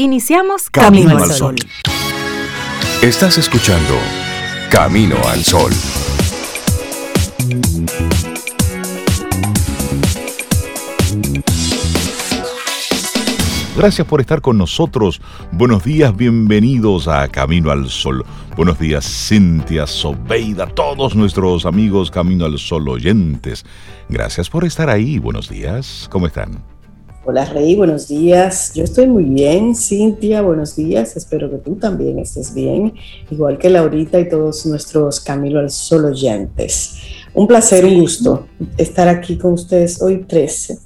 Iniciamos Camino, al Sol. Estás escuchando Camino al Sol. Gracias por estar con nosotros. Buenos días, bienvenidos a Camino al Sol. Buenos días, Cintia, Sobeida, todos nuestros amigos Camino al Sol oyentes. Gracias por estar ahí. Buenos días, ¿cómo están? Hola Rey, buenos días. Yo estoy muy bien, Cintia, buenos días. Espero que tú también estés bien, igual que Laurita y todos nuestros Camilo al Sol oyentes. Un placer, un gusto estar aquí con ustedes hoy 13.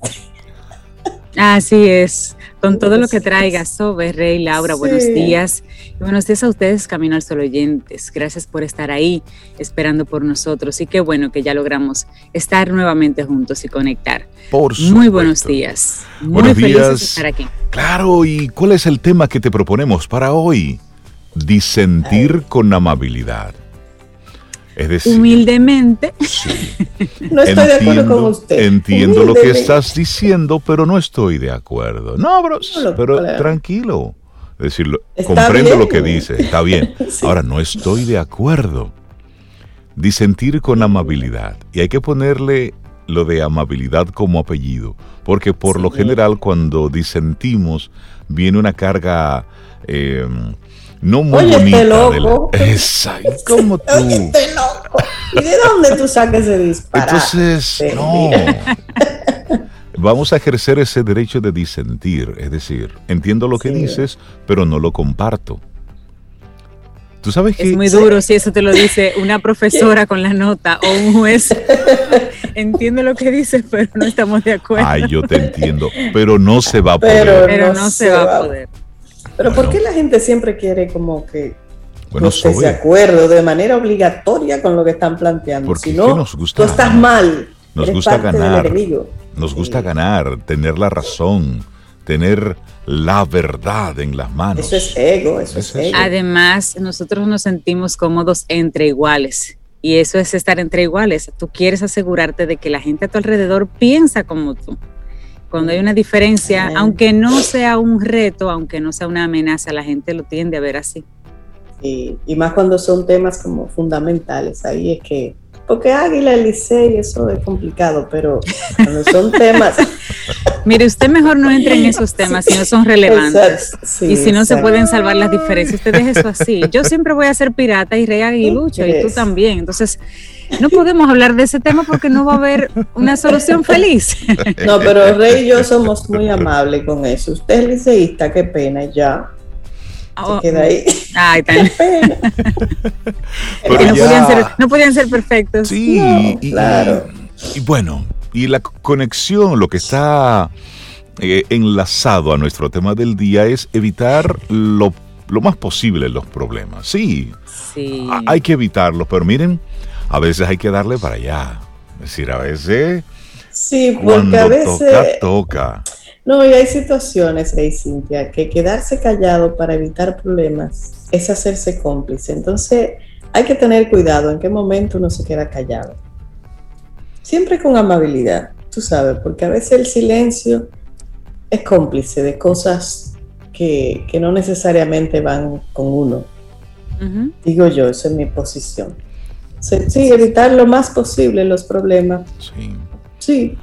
Así es, con todo lo que traiga Sobe, Rey, Laura, buenos días. Y buenos días a ustedes, Camino al Sol oyentes. Gracias por estar ahí esperando por nosotros. Y qué bueno que ya logramos estar nuevamente juntos y conectar. Por Muy buenos días. Muy buenos felices días. de estar aquí. Claro, ¿y cuál es el tema que te proponemos para hoy? Disentir con amabilidad. Es decir, Humildemente, No estoy de acuerdo con usted. Entiendo lo que estás diciendo, pero no estoy de acuerdo. No, bro, lo- pero claro. tranquilo. Es decir, comprendo bien. lo que dice, está bien. Sí. Ahora, no estoy de acuerdo. Disentir con amabilidad. Y hay que ponerle lo de amabilidad como apellido, porque por lo Sí. general cuando disentimos viene una carga eh, no muy Oye, este bonita. de la- loco. Exacto, como tú. Oye, este loco. ¿Y de dónde tú sacas ese disparate? Entonces, no. Vamos a ejercer ese derecho de disentir, es decir, entiendo lo que Sí. dices, pero no lo comparto. Tú sabes que es muy duro si eso te lo dice una profesora con la nota o un juez. Entiendo lo que dices, pero no estamos de acuerdo. Ay, yo te entiendo, pero no se va a Pero- poder. pero no se va a poder. Pero ¿por qué la gente siempre quiere como que Bueno, no estés de acuerdo de manera obligatoria con lo que están planteando? Porque si es no, que nos gusta tú estás mal. Nos Eres gusta parte ganar. Del enemigo. nos gusta Sí. ganar, tener la razón, tener la verdad en las manos. Eso es ego, eso Es es, ego. Además, nosotros nos sentimos cómodos entre iguales. Y eso es estar entre iguales. Tú quieres asegurarte de que la gente a tu alrededor piensa como tú. Cuando hay una diferencia, aunque no sea un reto, aunque no sea una amenaza, la gente lo tiende a ver así. Y, y más cuando son temas como fundamentales, ahí es que, porque Águila, Licey, eso es complicado, pero cuando son temas... Mire, usted mejor no entre en esos temas si no son relevantes. Sí, y si no se pueden salvar las diferencias, usted deje eso así. Yo siempre voy a ser pirata y rey aguilucho, y tú también. Entonces, no podemos hablar de ese tema porque no va a haber una solución feliz. No, pero Rey y yo somos muy amables con eso. Usted es liceísta, qué pena, ya. Oh, Se queda ahí. Ay, tan-. Pero no, ya- podían ser, no podían ser perfectos. Sí, No, y, claro. y bueno, y la conexión, lo que está eh, enlazado a nuestro tema del día es evitar lo, lo más posible los problemas. Sí, Sí. a- hay que evitarlos, pero miren, a veces hay que darle para allá. Es decir, a veces Sí, porque cuando a veces... toca, toca. No, y hay situaciones, Rey Cintia, que quedarse callado para evitar problemas es hacerse cómplice. Entonces, hay que tener cuidado en qué momento uno se queda callado. Siempre con amabilidad, tú sabes, porque a veces el silencio es cómplice de cosas que, que no necesariamente van con uno. Digo yo, esa es mi posición. Sí, sí, evitar lo más posible los problemas. Sí. Sí,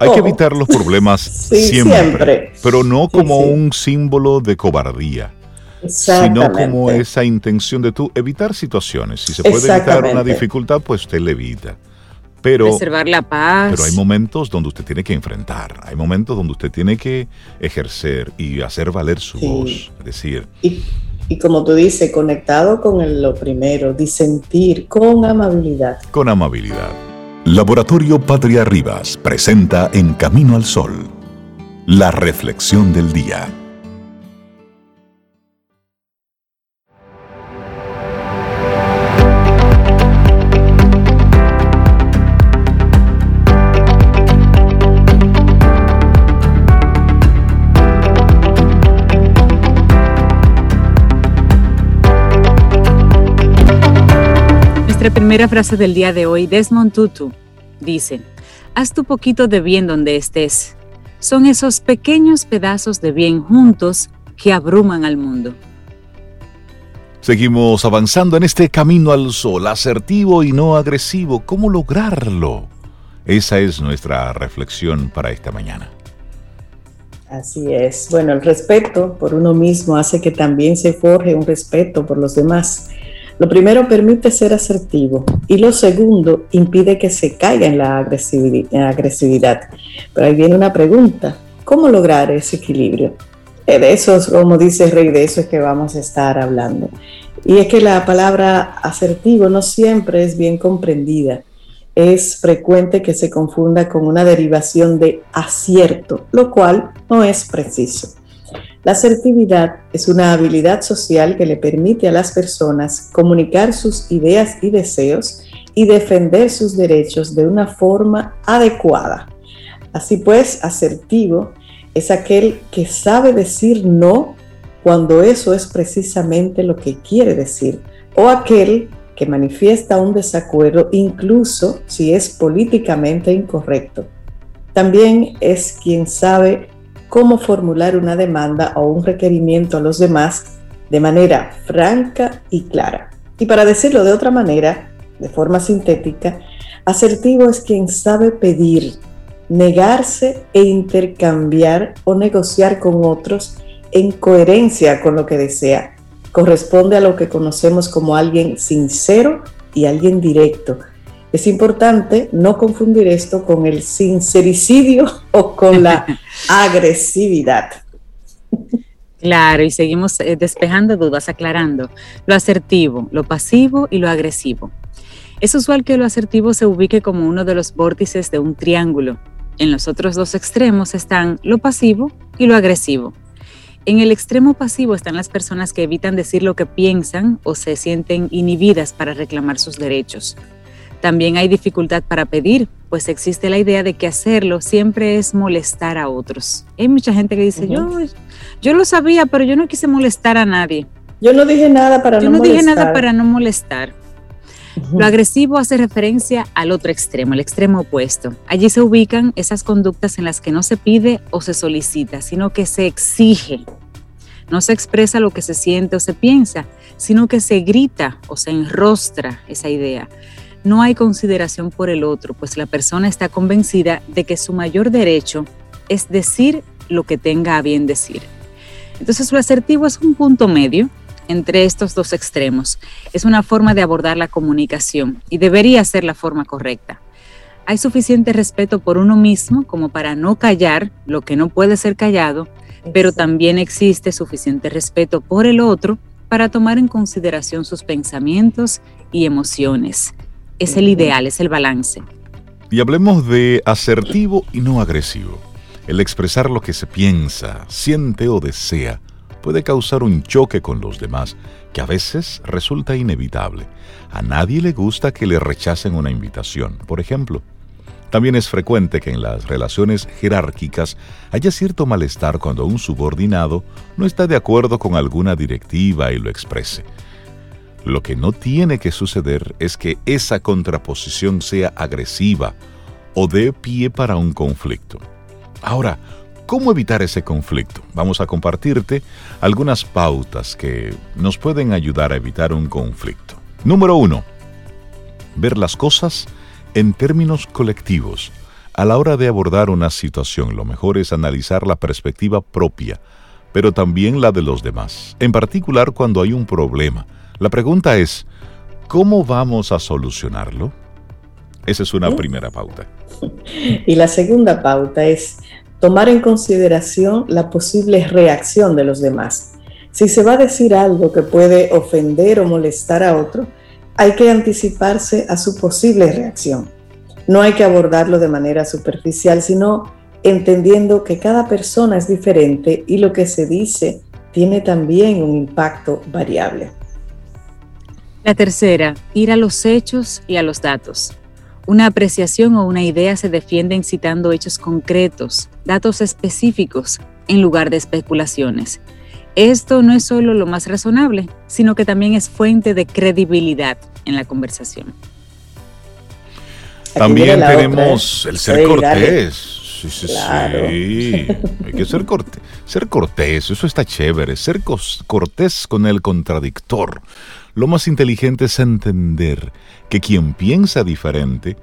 Hay que Ojo. evitar los problemas Sí, siempre, siempre. pero no Sí, como sí. un símbolo de cobardía. sino como esa intención de tú evitar situaciones. Si se puede evitar una dificultad, pues usted le evita. Pero, Preservar la paz. pero hay momentos donde usted tiene que enfrentar, hay momentos donde usted tiene que ejercer y hacer valer su Sí. voz. Es decir, Y, y como tú dices, conectado con el- lo primero, disentir con amabilidad. con amabilidad. Laboratorio Patria Rivas presenta En Camino al Sol, la reflexión del día. Nuestra primera frase del día de hoy, Desmond Tutu, dice, haz tu poquito de bien donde estés. Son esos pequeños pedazos de bien juntos que abruman al mundo. Seguimos avanzando en este camino al sol, asertivo y no agresivo. ¿Cómo lograrlo? Esa es nuestra reflexión para esta mañana. Así es. Bueno, el respeto por uno mismo hace que también se forje un respeto por los demás. Lo primero permite ser asertivo y lo segundo impide que se caiga en la agresividad. Pero ahí viene una pregunta, ¿cómo lograr ese equilibrio? Eh, de eso, como dice Rey, de eso es que vamos a estar hablando. Y es que la palabra asertivo no siempre es bien comprendida es frecuente que se confunda con una derivación de acierto, lo cual no es preciso. La asertividad es una habilidad social que le permite a las personas comunicar sus ideas y deseos y defender sus derechos de una forma adecuada. Así pues, asertivo es aquel que sabe decir no cuando eso es precisamente lo que quiere decir, o aquel que manifiesta un desacuerdo incluso si es políticamente incorrecto. También es quien sabe cómo formular una demanda o un requerimiento a los demás de manera franca y clara. Y para decirlo de otra manera, de forma sintética, asertivo es quien sabe pedir, negarse e intercambiar o negociar con otros en coherencia con lo que desea, corresponde a lo que conocemos como alguien sincero y alguien directo. Es importante no confundir esto con el sincericidio o con la agresividad. Claro, y seguimos eh, despejando dudas, aclarando lo asertivo, lo pasivo y lo agresivo. Es usual que lo asertivo se ubique como uno de los vórtices de un triángulo. En los otros dos extremos están lo pasivo y lo agresivo. En el extremo pasivo están las personas que evitan decir lo que piensan o se sienten inhibidas para reclamar sus derechos. También hay dificultad para pedir, pues existe la idea de que hacerlo siempre es molestar a otros. Hay mucha gente que dice, yo, yo lo sabía, pero yo no quise molestar a nadie. Yo no dije nada para yo no, dije nada para no molestar. Lo agresivo hace referencia al otro extremo, el extremo opuesto. Allí se ubican esas conductas en las que no se pide o se solicita, sino que se exige no se expresa lo que se siente o se piensa, sino que se grita o se enrostra esa idea. No hay consideración por el otro, pues la persona está convencida de que su mayor derecho es decir lo que tenga a bien decir. Entonces lo asertivo es un punto medio entre estos dos extremos. Es una forma de abordar la comunicación y debería ser la forma correcta. Hay suficiente respeto por uno mismo como para no callar lo que no puede ser callado pero también existe suficiente respeto por el otro para tomar en consideración sus pensamientos y emociones. Es el ideal, es el balance. Y hablemos de asertivo y no agresivo. El expresar lo que se piensa, siente o desea puede causar un choque con los demás que a veces resulta inevitable. A nadie le gusta que le rechacen una invitación, por ejemplo. También es frecuente que en las relaciones jerárquicas haya cierto malestar cuando un subordinado no está de acuerdo con alguna directiva y lo exprese. Lo que no tiene que suceder es que esa contraposición sea agresiva o dé pie para un conflicto. Ahora, ¿cómo evitar ese conflicto? Vamos a compartirte algunas pautas que nos pueden ayudar a evitar un conflicto. Número uno, ver las cosas en términos colectivos, a la hora de abordar una situación, lo mejor es analizar la perspectiva propia, pero también la de los demás, en particular cuando hay un problema. La pregunta es, ¿cómo vamos a solucionarlo? Esa es una primera pauta. Y la segunda pauta es tomar en consideración la posible reacción de los demás. Si se va a decir algo que puede ofender o molestar a otro, hay que anticiparse a su posible reacción. No hay que abordarlo de manera superficial, sino entendiendo que cada persona es diferente y lo que se dice tiene también un impacto variable. La tercera, ir a los hechos y a los datos. Una apreciación o una idea se defiende citando hechos concretos, datos específicos, en lugar de especulaciones. Esto no es solo lo más razonable, sino que también es fuente de credibilidad en la conversación. También tenemos el ser cortés. Sí, sí, sí. Hay que ser cortés. Ser cortés, eso está chévere. Ser cortés con el contradictor. Lo más inteligente es entender que quien piensa diferente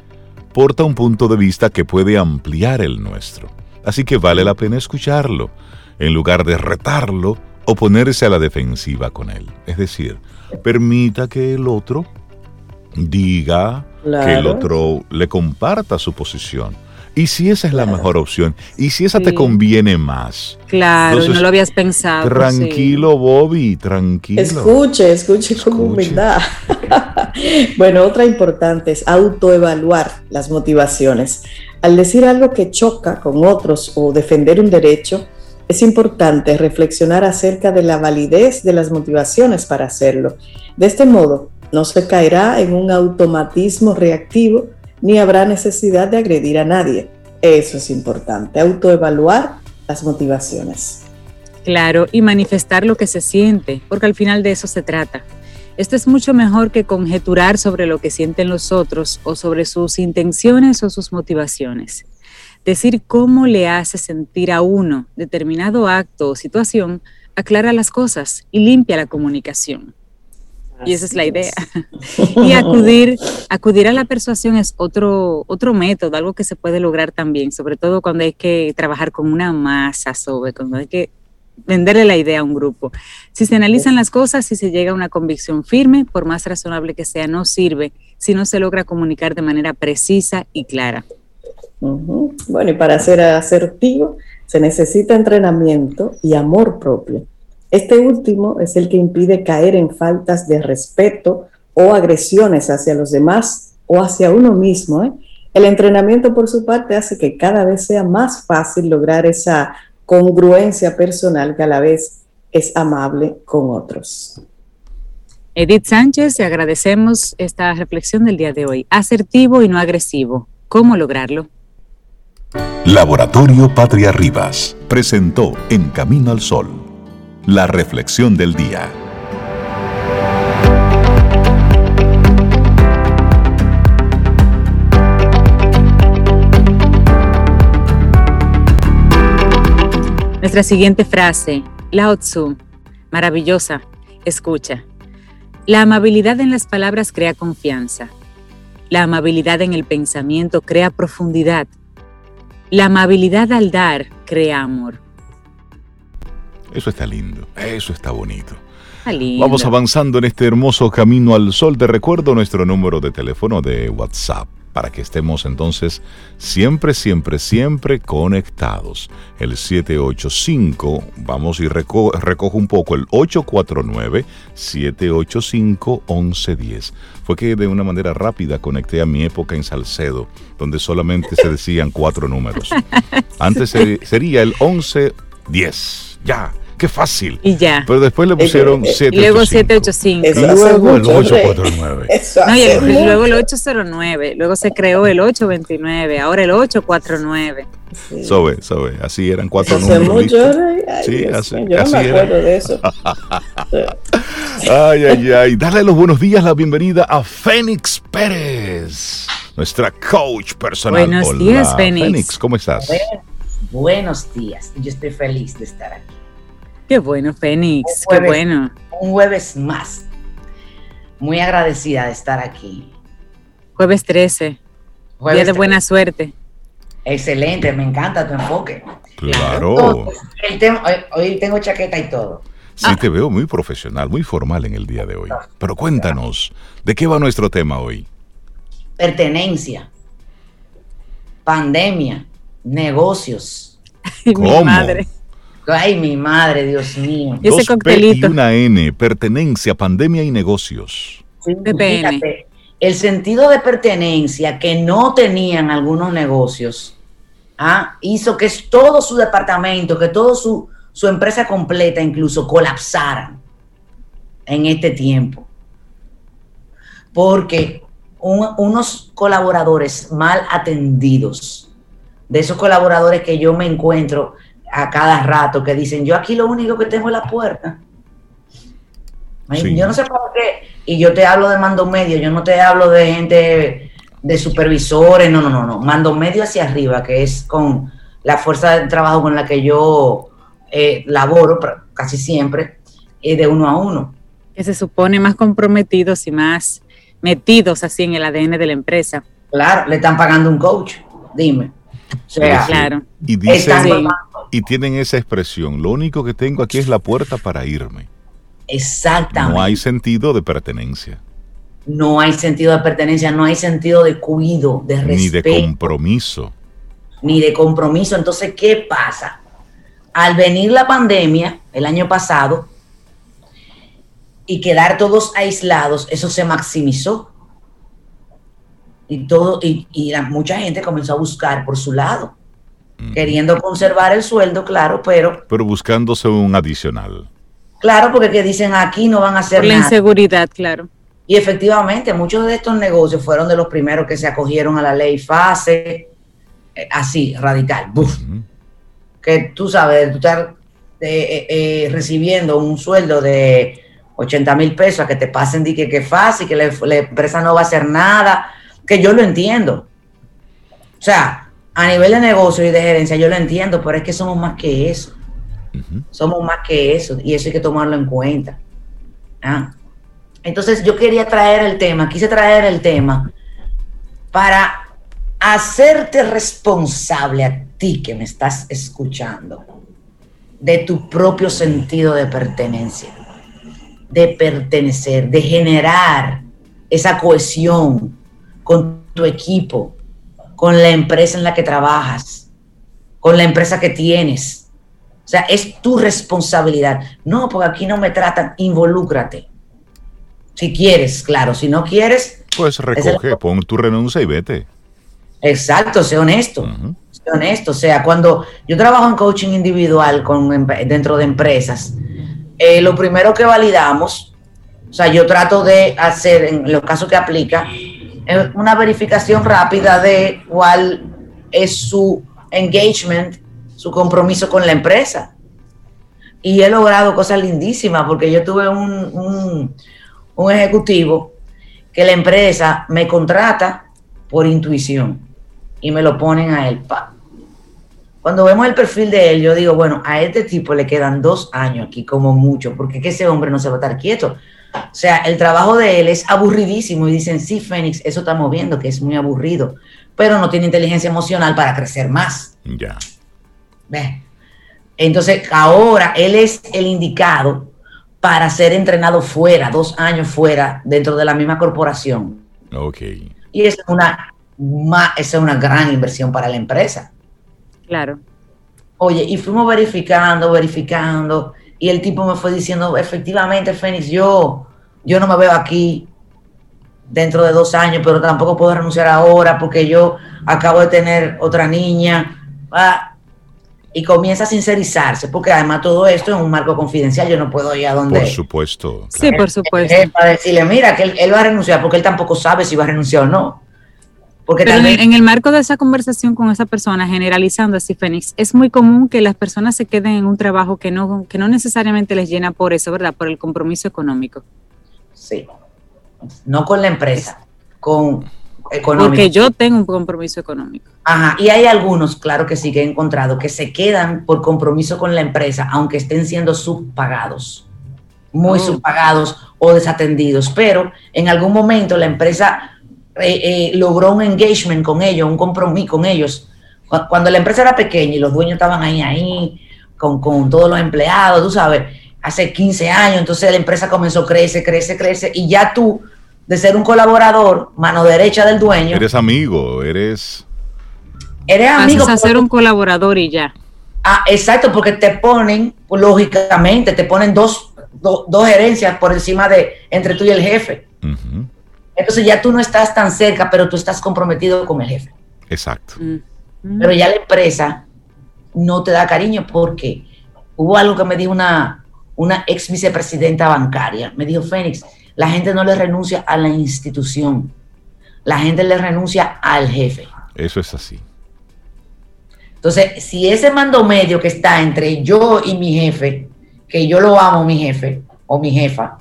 porta un punto de vista que puede ampliar el nuestro. Así que vale la pena escucharlo, en lugar de retarlo o ponerse a la defensiva con él. Es decir, permita que el otro diga, que el otro le comparta su posición. Y si esa es la mejor opción, y si esa te conviene más. Claro, no lo habías pensado. Tranquilo, Bobby, tranquilo. Escuche, escuche, con humildad. bueno, otra importante es autoevaluar las motivaciones. Al decir algo que choca con otros o defender un derecho, es importante reflexionar acerca de la validez de las motivaciones para hacerlo. De este modo, no se caerá en un automatismo reactivo ni habrá necesidad de agredir a nadie. Eso es importante, autoevaluar las motivaciones. Claro, y manifestar lo que se siente, porque al final de eso se trata. Esto es mucho mejor que conjeturar sobre lo que sienten los otros o sobre sus intenciones o sus motivaciones. Decir cómo le hace sentir a uno determinado acto o situación aclara las cosas y limpia la comunicación. Y esa es la idea. y acudir, acudir a la persuasión es otro, otro método, algo que se puede lograr también, sobre todo cuando hay que trabajar con una masa sobre, cuando hay que venderle la idea a un grupo. Si se analizan las cosas, si se llega a una convicción firme, por más razonable que sea, no sirve si no se logra comunicar de manera precisa y clara. Bueno, y para ser asertivo se necesita entrenamiento y amor propio. Este último es el que impide caer en faltas de respeto o agresiones hacia los demás o hacia uno mismo. ¿eh? El entrenamiento, por su parte, hace que cada vez sea más fácil lograr esa congruencia personal que a la vez es amable con otros. Edith Sánchez, te agradecemos esta reflexión del día de hoy. Asertivo y no agresivo. ¿Cómo lograrlo? Laboratorio Patria Rivas presentó En Camino al Sol, la reflexión del día. Nuestra siguiente frase, Lao Tzu, maravillosa, escucha. La amabilidad en las palabras crea confianza. La amabilidad en el pensamiento crea profundidad la amabilidad al dar crea amor. Eso está lindo, eso está bonito. Vamos avanzando en este hermoso camino al sol. Te recuerdo nuestro número de teléfono de WhatsApp para que estemos entonces siempre, siempre, siempre conectados. El 785, vamos y recojo un poco, el 849-785-1110. Fue que de una manera rápida conecté a mi época en Salcedo, donde solamente se decían cuatro números. Antes sería el 1110. Ya Qué fácil. Y ya. Pero después le pusieron 785. Luego 785. Y luego el 849. No, y luego el 809. Luego se creó el 829. Ahora el 849. Sí. Sobe, sobe. Así eran cuatro Hace números. Mucho, sí, así, yo no me acuerdo de eso. ay, ay, ay. Dale los buenos días, la bienvenida a Fénix Pérez, nuestra coach personal. Buenos días, Fénix. Fénix, ¿cómo estás? buenos días. Yo estoy feliz de estar aquí. Qué bueno, Fénix, qué bueno. Un jueves más. Muy agradecida de estar aquí. Jueves 13. día de buena suerte. Excelente, me encanta tu enfoque. Claro. hoy, tengo chaqueta y todo. Sí, te veo muy profesional, muy formal en el día de hoy. Pero cuéntanos, ¿de qué va nuestro tema hoy? Pertenencia, pandemia, negocios. ¿Cómo? Mi madre. Ay, mi madre, Dios mío. Dos P y una N, pertenencia, pandemia y negocios. fíjate, el sentido de pertenencia que no tenían algunos negocios ¿ah? hizo que todo su departamento, que toda su, empresa completa incluso colapsaran en este tiempo. Porque unos colaboradores mal atendidos, de esos colaboradores que yo me encuentro a cada rato que dicen, yo aquí lo único que tengo es la puerta. Yo no sé por qué, y yo te hablo de mando medio, yo no te hablo de gente, de supervisores, no, no, no, no, mando medio hacia arriba, que es con, la fuerza de trabajo con la que yo eh, laboro casi siempre es de uno a uno. Que se supone más comprometidos y más metidos así en el ADN de la empresa. Claro, le están pagando un coach, dime. claro. Y, y tienen esa expresión, lo único que tengo aquí es la puerta para irme. Exactamente. No hay sentido de pertenencia. No hay sentido de pertenencia, no hay sentido de cuido, de respeto. Ni de compromiso. Ni de compromiso. Entonces, ¿qué pasa? Al venir la pandemia el año pasado y quedar todos aislados, eso se maximizó. Y todo, y, mucha gente comenzó a buscar por su lado, queriendo conservar el sueldo, claro, pero. Pero buscándose un adicional. Claro, porque que dicen aquí no van a hacer Por la inseguridad, claro. Y efectivamente, muchos de estos negocios fueron de los primeros que se acogieron a la ley FASE, eh, así, radical. Que tú sabes, tú estás eh, eh, recibiendo un sueldo de 80 mil pesos a que te pasen de que, que fácil, que la, empresa no va a hacer nada, que yo lo entiendo. O sea, a nivel de negocio y de gerencia yo lo entiendo, pero es que somos más que eso. Somos más que eso y eso hay que tomarlo en cuenta. Ah. Entonces yo quería traer el tema, quise traer el tema para hacerte responsable a ti que me estás escuchando de tu propio sentido de pertenencia, de pertenecer, de generar esa cohesión con tu equipo, con la empresa en la que trabajas, con la empresa que tienes, o sea, es tu responsabilidad. No, porque aquí no me tratan, involúcrate. Si quieres, claro. Si no quieres... Pues recoge, pon tu renuncia y vete. Exacto, sé honesto. Sé honesto. O sea, cuando yo trabajo en coaching individual con, dentro de empresas, eh, lo primero que validamos, o sea, yo trato de hacer, en los casos que aplica, una verificación rápida de cuál es su engagement su compromiso con la empresa. Y he logrado cosas lindísimas porque yo tuve un, un, ejecutivo que la empresa me contrata por intuición y me lo ponen a él. Cuando vemos el perfil de él, yo digo, bueno, a este tipo le quedan dos años aquí como mucho, porque que ese hombre no se va a estar quieto. O sea, el trabajo de él es aburridísimo y dicen, sí, Fénix, eso estamos viendo que es muy aburrido, pero no tiene inteligencia emocional para crecer más. Ya. Entonces, ahora él es el indicado para ser entrenado fuera, dos años fuera, dentro de la misma corporación. Ok. Y es una, es una gran inversión para la empresa. Claro. Oye, y fuimos verificando, verificando, y el tipo me fue diciendo, efectivamente, Fénix, yo, yo no me veo aquí dentro de dos años, pero tampoco puedo renunciar ahora porque yo acabo de tener otra niña. Ah, y comienza a sincerizarse, porque además todo esto es un marco confidencial, yo no puedo ir a donde... Por supuesto. Sí, por supuesto. Para decirle, mira, que él, va a renunciar, porque él tampoco sabe si va a renunciar o no. Porque Pero en el marco de esa conversación con esa persona, generalizando así, Fénix, es muy común que las personas se queden en un trabajo que no, que no necesariamente les llena por eso, ¿verdad? Por el compromiso económico. Sí. No con la empresa, con porque yo tengo un compromiso económico. Ajá, y hay algunos, claro que sí, que he encontrado, que se quedan por compromiso con la empresa, aunque estén siendo subpagados, muy oh. subpagados o desatendidos, pero en algún momento la empresa eh, eh, logró un engagement con ellos, un compromiso con ellos. Cuando la empresa era pequeña y los dueños estaban ahí, ahí, con, con todos los empleados, tú sabes, hace 15 años, entonces la empresa comenzó, crece, crece, crece, y ya tú de ser un colaborador, mano derecha del dueño. Eres amigo, eres... Eres amigo. a ser un colaborador y ya. Ah, exacto, porque te ponen, lógicamente, te ponen dos, dos gerencias por encima de, entre tú y el jefe. Entonces ya tú no estás tan cerca, pero tú estás comprometido con el jefe. Exacto. Mm. Pero ya la empresa no te da cariño porque hubo algo que me dijo una, una ex vicepresidenta bancaria. Me dijo, Fénix, la gente no le renuncia a la institución, la gente le renuncia al jefe. Eso es así. Entonces, si ese mando medio que está entre yo y mi jefe, que yo lo amo, mi jefe o mi jefa,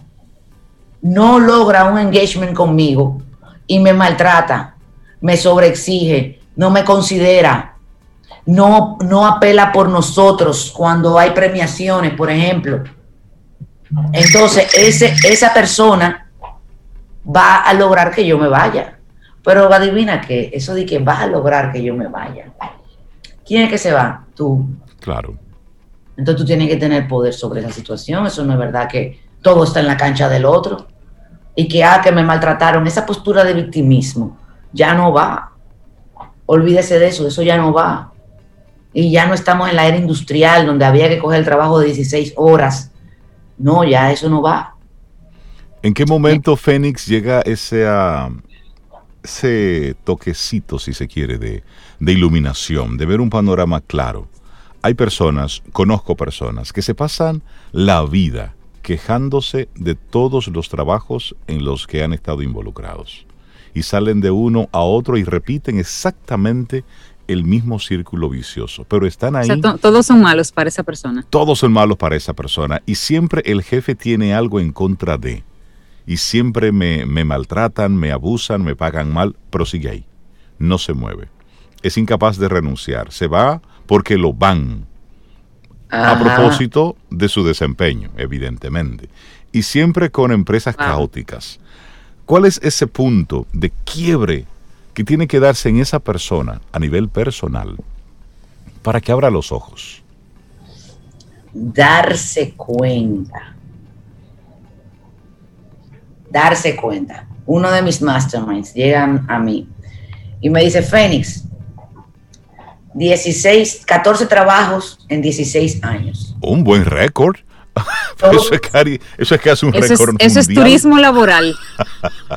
no logra un engagement conmigo y me maltrata, me sobreexige, no me considera, no, no apela por nosotros cuando hay premiaciones, por ejemplo. Entonces, ese, esa persona va a lograr que yo me vaya. Pero adivina que eso de que va a lograr que yo me vaya. ¿Quién es que se va? Tú. Claro. Entonces tú tienes que tener poder sobre esa situación. Eso no es verdad que todo está en la cancha del otro. Y que, ah, que me maltrataron. Esa postura de victimismo ya no va. Olvídese de eso, eso ya no va. Y ya no estamos en la era industrial donde había que coger el trabajo de 16 horas. No, ya eso no va. ¿En qué momento Fénix llega ese, ah, ese toquecito, si se quiere, de, de iluminación, de ver un panorama claro? Hay personas, conozco personas, que se pasan la vida quejándose de todos los trabajos en los que han estado involucrados. Y salen de uno a otro y repiten exactamente el mismo círculo vicioso, pero están ahí. todos son malos para esa persona. Todos son malos para esa persona y siempre el jefe tiene algo en contra de. Y siempre me, me maltratan, me abusan, me pagan mal, pero sigue ahí. No se mueve. Es incapaz de renunciar. Se va porque lo van. A propósito de su desempeño, evidentemente. Y siempre con empresas caóticas. ¿Cuál es ese punto de quiebre que tiene que darse en esa persona a nivel personal para que abra los ojos? Darse cuenta. Darse cuenta. Uno de mis masterminds llegan a mí y me dice, Fénix, 16, 14 trabajos en 16 años. Un buen récord. eso, es que, eso es que hace un récord. eso es turismo laboral.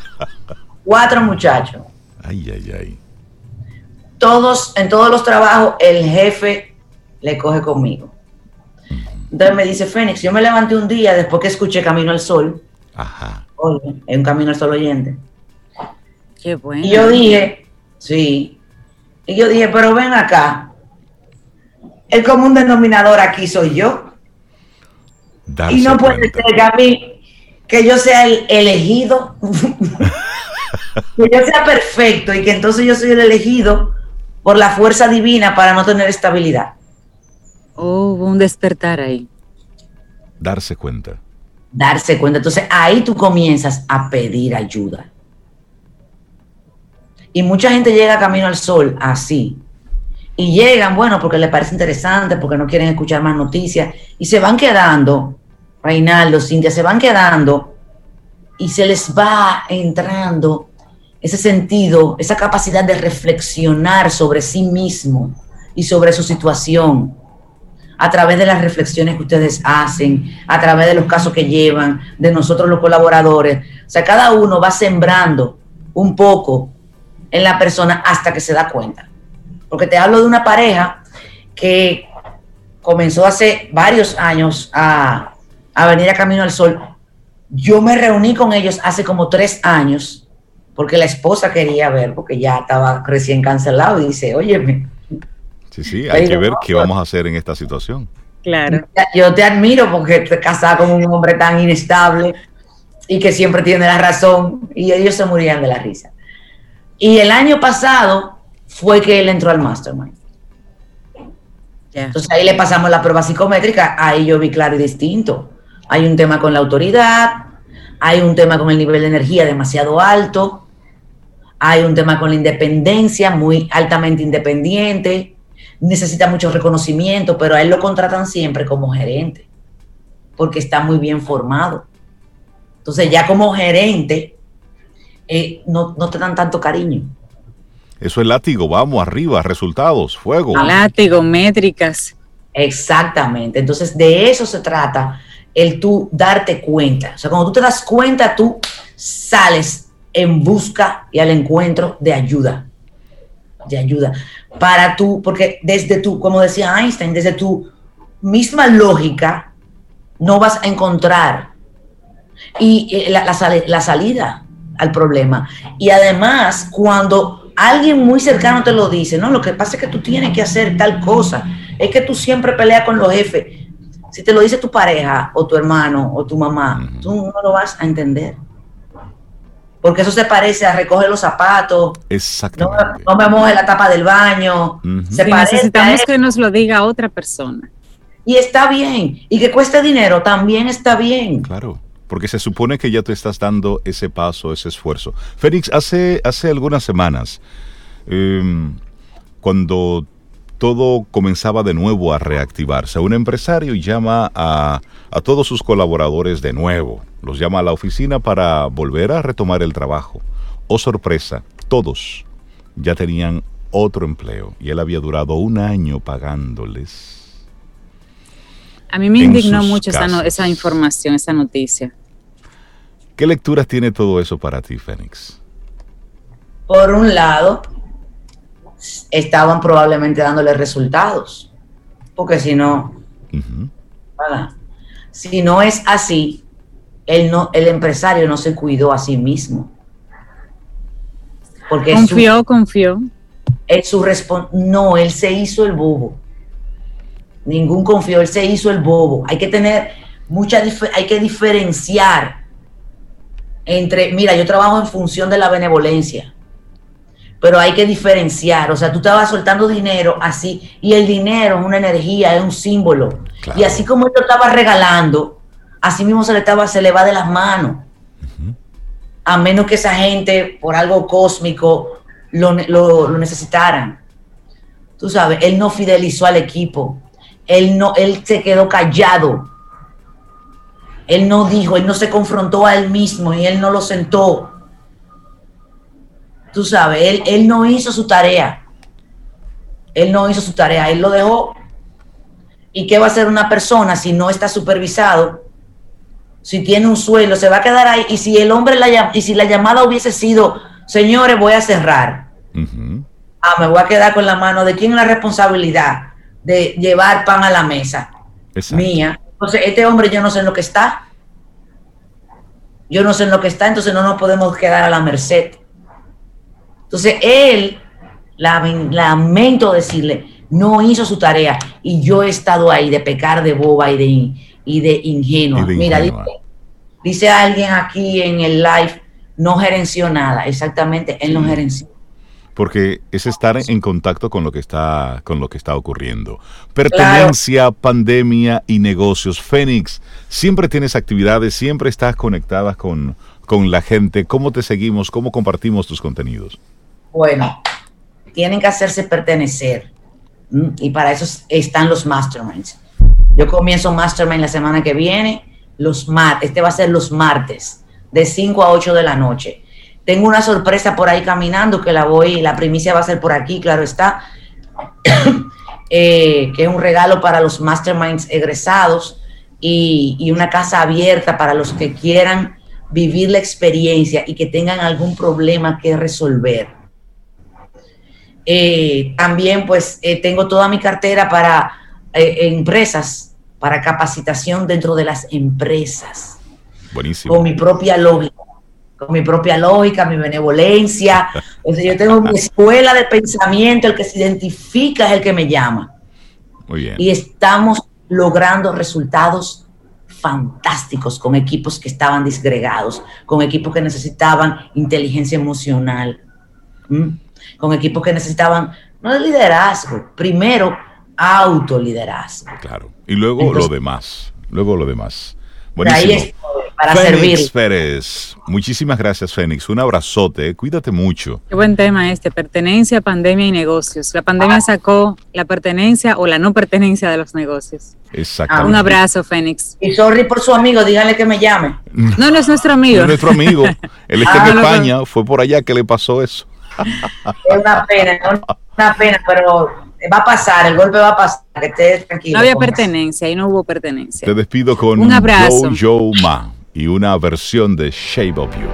Cuatro muchachos. Ay, ay, ay. Todos, en todos los trabajos, el jefe le coge conmigo. Entonces me dice, Fénix, yo me levanté un día después que escuché Camino al Sol. Ajá. Oye, en un Camino al Sol oyente. Qué bueno. Y yo dije, sí. Y yo dije, pero ven acá. El común denominador aquí soy yo. y no puede ser que a mí, que yo sea el elegido que yo sea perfecto y que entonces yo soy el elegido por la fuerza divina para no tener estabilidad. Oh, hubo un despertar ahí. Darse cuenta. Darse cuenta. Entonces ahí tú comienzas a pedir ayuda. Y mucha gente llega camino al sol así. Y llegan, bueno, porque les parece interesante, porque no quieren escuchar más noticias. Y se van quedando, Reinaldo, Cintia, se van quedando y se les va entrando ese sentido, esa capacidad de reflexionar sobre sí mismo y sobre su situación a través de las reflexiones que ustedes hacen, a través de los casos que llevan, de nosotros los colaboradores. O sea, cada uno va sembrando un poco en la persona hasta que se da cuenta. Porque te hablo de una pareja que comenzó hace varios años a, a venir a Camino al Sol. Yo me reuní con ellos hace como tres años porque la esposa quería ver, porque ya estaba recién cancelado, y dice, óyeme. Sí, sí, hay que ver qué vamos a hacer en esta situación. Claro. Yo te admiro porque te casas con un hombre tan inestable y que siempre tiene la razón, y ellos se morían de la risa. Y el año pasado fue que él entró al mastermind. Entonces ahí le pasamos la prueba psicométrica, ahí yo vi claro y distinto. Hay un tema con la autoridad, hay un tema con el nivel de energía demasiado alto, hay un tema con la independencia, muy altamente independiente, necesita mucho reconocimiento, pero a él lo contratan siempre como gerente, porque está muy bien formado. Entonces ya como gerente, eh, no, te dan tanto cariño. Eso es látigo, vamos arriba, resultados, fuego. Látigo, métricas. Exactamente. Entonces de eso se trata el tú darte cuenta. O sea, cuando tú te das cuenta, tú sales en busca y al encuentro de ayuda. De ayuda. Para tú, porque desde tú, como decía Einstein, desde tu misma lógica, no vas a encontrar y, eh, la, la salida al problema. Y además, cuando alguien muy cercano te lo dice, no, lo que pasa es que tú tienes que hacer tal cosa, es que tú siempre peleas con los jefes. Si te lo dice tu pareja o tu hermano o tu mamá, tú no lo vas a entender porque eso se parece a recoger los zapatos. Exactamente. No, me moje la tapa del baño. necesitamos que nos lo diga otra persona. Y está bien. Y que cueste dinero también está bien. Claro porque se supone que ya te estás dando ese paso, ese esfuerzo. Félix, hace, hace algunas semanas, em, cuando todo comenzaba de nuevo a reactivarse, un empresario llama a, a todos sus colaboradores de nuevo, los llama a la oficina para volver a retomar el trabajo. Oh sorpresa, todos ya tenían otro empleo y él había durado un año pagándoles a mí me indignó mucho esa, esa, información, esa noticia. ¿Qué lecturas tiene todo eso para ti, Fénix? Por un lado, estaban probablemente dándole resultados, porque si no, si no es así, el, no, el empresario no se cuidó a sí mismo. Porque confió, confió. Es su no, él se hizo el bobo ningún confió, él se hizo el bobo. Hay que tener mucha, hay que diferenciar entre, mira, yo trabajo en función de la benevolencia, pero hay que diferenciar, o sea, tú estabas soltando dinero así, y el dinero es una energía, es un símbolo, y así como él lo estaba regalando, así mismo se le, estaba, se le va de las manos, a menos que esa gente, por algo cósmico, lo, lo necesitaran. Tú sabes, él no fidelizó al equipo, él no, él se quedó callado. Él no dijo, él no se confrontó a él mismo y él no lo sentó. Tú sabes, él, él no hizo su tarea. Él no hizo su tarea, él lo dejó. ¿Y qué va a hacer una persona si no está supervisado? Si tiene un suelo, se va a quedar ahí. Y si el hombre la y si la llamada hubiese sido, señores, voy a cerrar. Ah, me voy a quedar con la mano. ¿De quién es la responsabilidad? De llevar pan a la mesa mía. Entonces, este hombre yo no sé en lo que está. Yo no sé en lo que está, entonces no nos podemos quedar a la merced. Entonces, él, lamento decirle, no hizo su tarea y yo he estado ahí de pecar de boba y de, y de ingenua. Mira, dice, dice, alguien aquí en el live, no gerenció nada. Exactamente, él no gerenció porque es estar en contacto con lo que está, con lo que está ocurriendo. Pertenencia, pandemia y negocios. Fénix, siempre tienes actividades, siempre estás conectada con, con la gente. ¿Cómo te seguimos? ¿Cómo compartimos tus contenidos? Bueno, tienen que hacerse pertenecer. Y para eso están los masterminds. Yo comienzo mastermind la semana que viene, los martes, este va a ser los martes, de 5 a 8 de la noche tengo una sorpresa por ahí caminando que la voy, la primicia va a ser por aquí, claro está, eh, que es un regalo para los masterminds egresados y, una casa abierta para los que quieran vivir la experiencia y que tengan algún problema que resolver. Eh, también pues eh, tengo toda mi cartera para empresas, para capacitación dentro de las empresas. Buenísimo. Con mi propia lógica con mi propia lógica, mi benevolencia. O sea, yo tengo mi escuela de pensamiento, el que se identifica es el que me llama. Muy bien. Y estamos logrando resultados fantásticos con equipos que estaban disgregados, con equipos que necesitaban inteligencia emocional, con equipos que necesitaban, no liderazgo, primero autoliderazgo. Claro, y luego lo demás, luego lo demás. Buenísimo. Ahí para Fénix Pérez, muchísimas gracias Fénix, un abrazote, cuídate mucho. Qué buen tema este, pertenencia, pandemia y negocios. La pandemia sacó la pertenencia o la no pertenencia de los negocios. Exacto. un abrazo, Fénix. Y sorry por su amigo, dígale que me llame. No, no es nuestro amigo. No es nuestro amigo. Él está en ah, España, fue por allá que le pasó eso. Es una pena, una pena, pero va a pasar, el golpe va a pasar, que estés tranquilo. No había pertenencia, ahí no hubo pertenencia. Te despido con un abrazo. Joe Ma y una versión de Shape of You.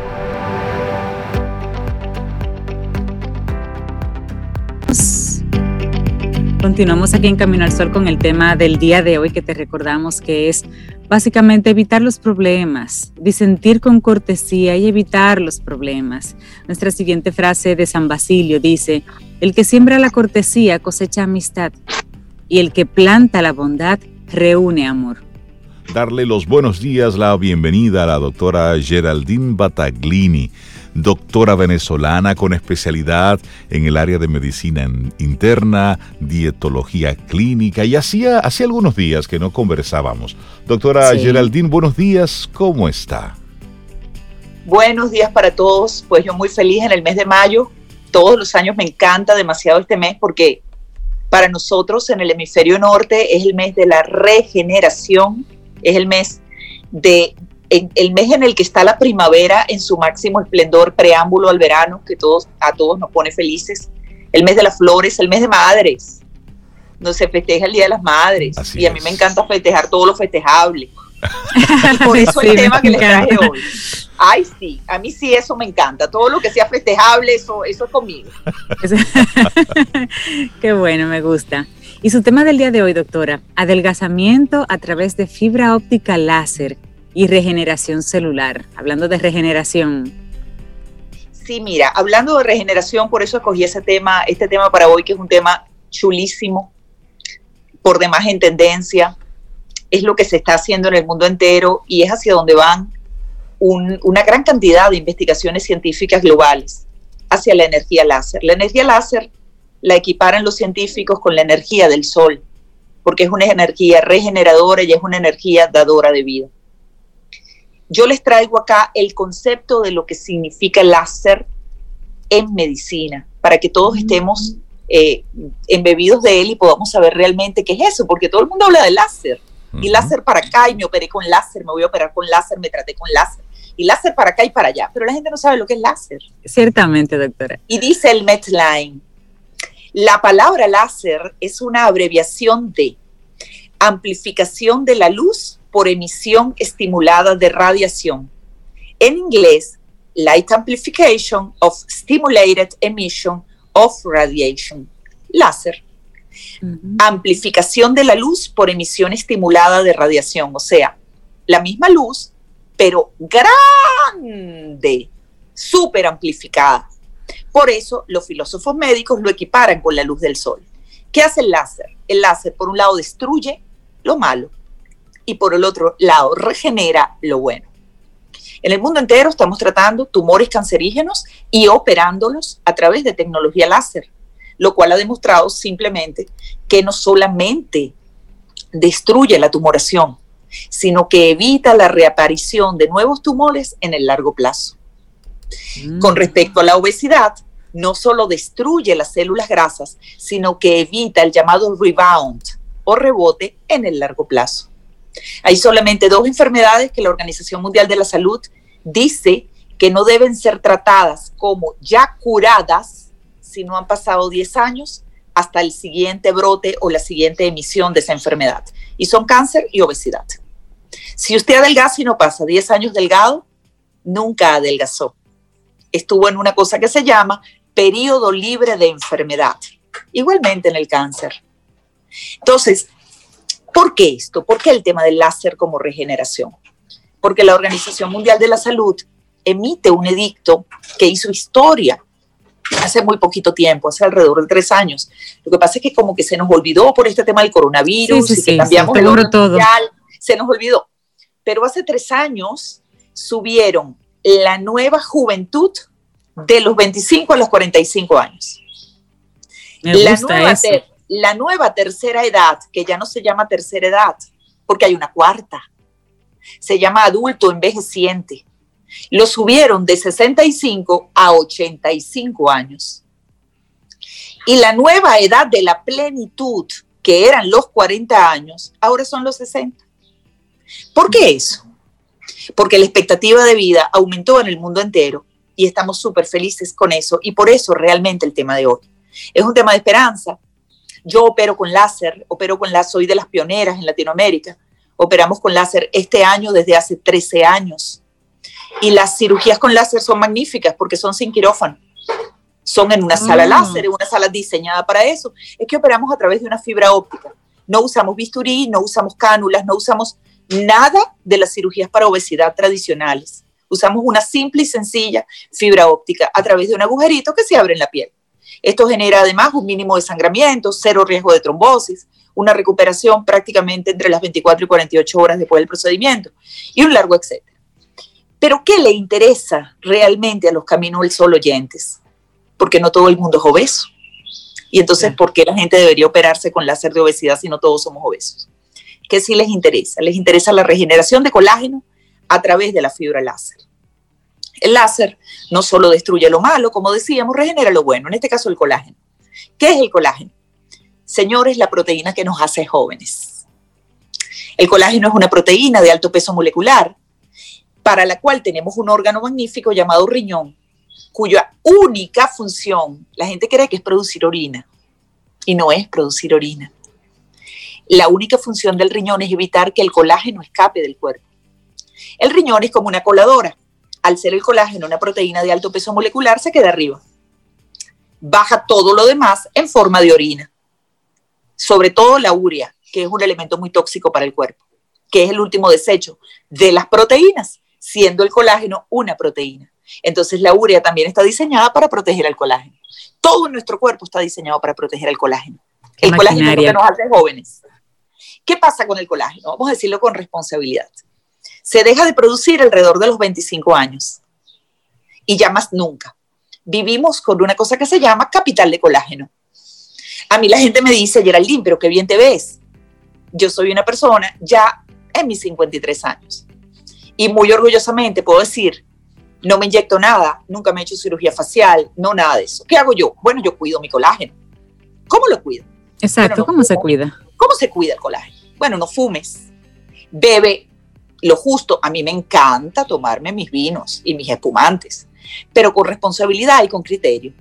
Continuamos aquí en Camino al Sol con el tema del día de hoy que te recordamos que es básicamente evitar los problemas, disentir con cortesía y evitar los problemas. Nuestra siguiente frase de San Basilio dice, el que siembra la cortesía cosecha amistad y el que planta la bondad reúne amor darle los buenos días, la bienvenida a la doctora Geraldine Bataglini, doctora venezolana con especialidad en el área de medicina interna, dietología clínica y hacía, hacía algunos días que no conversábamos. Doctora Geraldine, buenos días, ¿cómo está? Buenos días para todos, pues yo muy feliz en el mes de mayo, todos los años me encanta demasiado este mes porque para nosotros en el hemisferio norte es el mes de la regeneración, es el mes de el mes en el que está la primavera en su máximo esplendor, preámbulo al verano, que todos, a todos nos pone felices, el mes de las flores, el mes de madres, donde se festeja el Día de las Madres, y a mí me encanta festejar todo lo festejable. y por eso el tema que les traje hoy. Ay, sí, a mí sí eso me encanta. Todo lo que sea festejable, eso, eso es conmigo. Qué bueno, me gusta. Y su tema del día de hoy, doctora, adelgazamiento a través de fibra óptica láser y regeneración celular. Hablando de regeneración. Sí, mira, hablando de regeneración, por eso escogí ese tema, este tema para hoy, que es un tema chulísimo, por demás en tendencia, es lo que se está haciendo en el mundo entero y es hacia donde van una gran cantidad de investigaciones científicas globales hacia la energía láser. La energía láser la equiparan los científicos con la energía del sol, porque es una energía regeneradora y es una energía dadora de vida. Yo les traigo acá el concepto de lo que significa láser en medicina, para que todos estemos eh, embebidos de él y podamos saber realmente qué es eso, porque todo el mundo habla de láser. Y láser para acá, y me operé con láser, me voy a operar con láser, me traté con láser y láser para acá y para allá, pero la gente no sabe lo que es láser. Ciertamente, doctora. Y dice el Metline, la palabra láser es una abreviación de amplificación de la luz por emisión estimulada de radiación. En inglés, Light Amplification of Stimulated Emission of Radiation. Láser. Amplificación de la luz por emisión estimulada de radiación, o sea, la misma luz pero grande, súper amplificada. Por eso los filósofos médicos lo equiparan con la luz del sol. ¿Qué hace el láser? El láser, por un lado, destruye lo malo y por el otro lado, regenera lo bueno. En el mundo entero estamos tratando tumores cancerígenos y operándolos a través de tecnología láser, lo cual ha demostrado simplemente que no solamente destruye la tumoración, sino que evita la reaparición de nuevos tumores en el largo plazo. Mm. Con respecto a la obesidad, no solo destruye las células grasas, sino que evita el llamado rebound o rebote en el largo plazo. Hay solamente dos enfermedades que la Organización Mundial de la Salud dice que no deben ser tratadas como ya curadas si no han pasado 10 años hasta el siguiente brote o la siguiente emisión de esa enfermedad. Y son cáncer y obesidad. Si usted adelgaza y no pasa 10 años delgado, nunca adelgazó. Estuvo en una cosa que se llama periodo libre de enfermedad. Igualmente en el cáncer. Entonces, ¿por qué esto? ¿Por qué el tema del láser como regeneración? Porque la Organización Mundial de la Salud emite un edicto que hizo historia hace muy poquito tiempo, hace alrededor de tres años. Lo que pasa es que como que se nos olvidó por este tema del coronavirus y que cambiamos el todo. se nos olvidó pero hace tres años subieron la nueva juventud de los 25 a los 45 años. la, nueva la nueva tercera edad, que ya no se llama tercera edad, porque hay una cuarta, se llama adulto envejeciente. Lo subieron de 65 a 85 años. Y la nueva edad de la plenitud, que eran los 40 años, ahora son los 60. ¿Por qué eso? Porque la expectativa de vida aumentó en el mundo entero y estamos súper felices con eso y por eso realmente el tema de hoy. Es un tema de esperanza. Yo opero con láser, opero con láser, soy de las pioneras en Latinoamérica. Operamos con láser este año desde hace 13 años. Y las cirugías con láser son magníficas porque son sin quirófano. Son en una sala ah. láser, en una sala diseñada para eso. Es que operamos a través de una fibra óptica. No usamos bisturí, no usamos cánulas, no usamos nada de las cirugías para obesidad tradicionales. Usamos una simple y sencilla fibra óptica a través de un agujerito que se abre en la piel. Esto genera además un mínimo de sangramiento, cero riesgo de trombosis, una recuperación prácticamente entre las 24 y 48 horas después del procedimiento y un largo etcétera. Pero ¿qué le interesa realmente a los Caminos del Sol oyentes? Porque no todo el mundo es obeso. Y entonces, ¿por qué la gente debería operarse con láser de obesidad si no todos somos obesos? ¿Qué sí les interesa? Les interesa la regeneración de colágeno a través de la fibra láser. El láser no solo destruye lo malo, como decíamos, regenera lo bueno, en este caso el colágeno. ¿Qué es el colágeno? Señores, la proteína que nos hace jóvenes. El colágeno es una proteína de alto peso molecular para la cual tenemos un órgano magnífico llamado riñón, cuya única función, la gente cree que es producir orina, y no es producir orina. La única función del riñón es evitar que el colágeno escape del cuerpo. El riñón es como una coladora. Al ser el colágeno una proteína de alto peso molecular, se queda arriba. Baja todo lo demás en forma de orina. Sobre todo la urea, que es un elemento muy tóxico para el cuerpo, que es el último desecho de las proteínas siendo el colágeno una proteína. Entonces la urea también está diseñada para proteger al colágeno. Todo nuestro cuerpo está diseñado para proteger al colágeno. El colágeno es lo que nos hace jóvenes. ¿Qué pasa con el colágeno? Vamos a decirlo con responsabilidad. Se deja de producir alrededor de los 25 años y ya más nunca. Vivimos con una cosa que se llama capital de colágeno. A mí la gente me dice, Geraldine, pero qué bien te ves. Yo soy una persona ya en mis 53 años y muy orgullosamente puedo decir, no me inyecto nada, nunca me he hecho cirugía facial, no nada de eso. ¿Qué hago yo? Bueno, yo cuido mi colágeno. ¿Cómo lo cuido? Exacto, ¿cómo se cuida? ¿Cómo se cuida el colágeno? Bueno, no fumes, bebe lo justo. A mí me encanta tomarme mis vinos y mis espumantes, pero con responsabilidad y con criterio,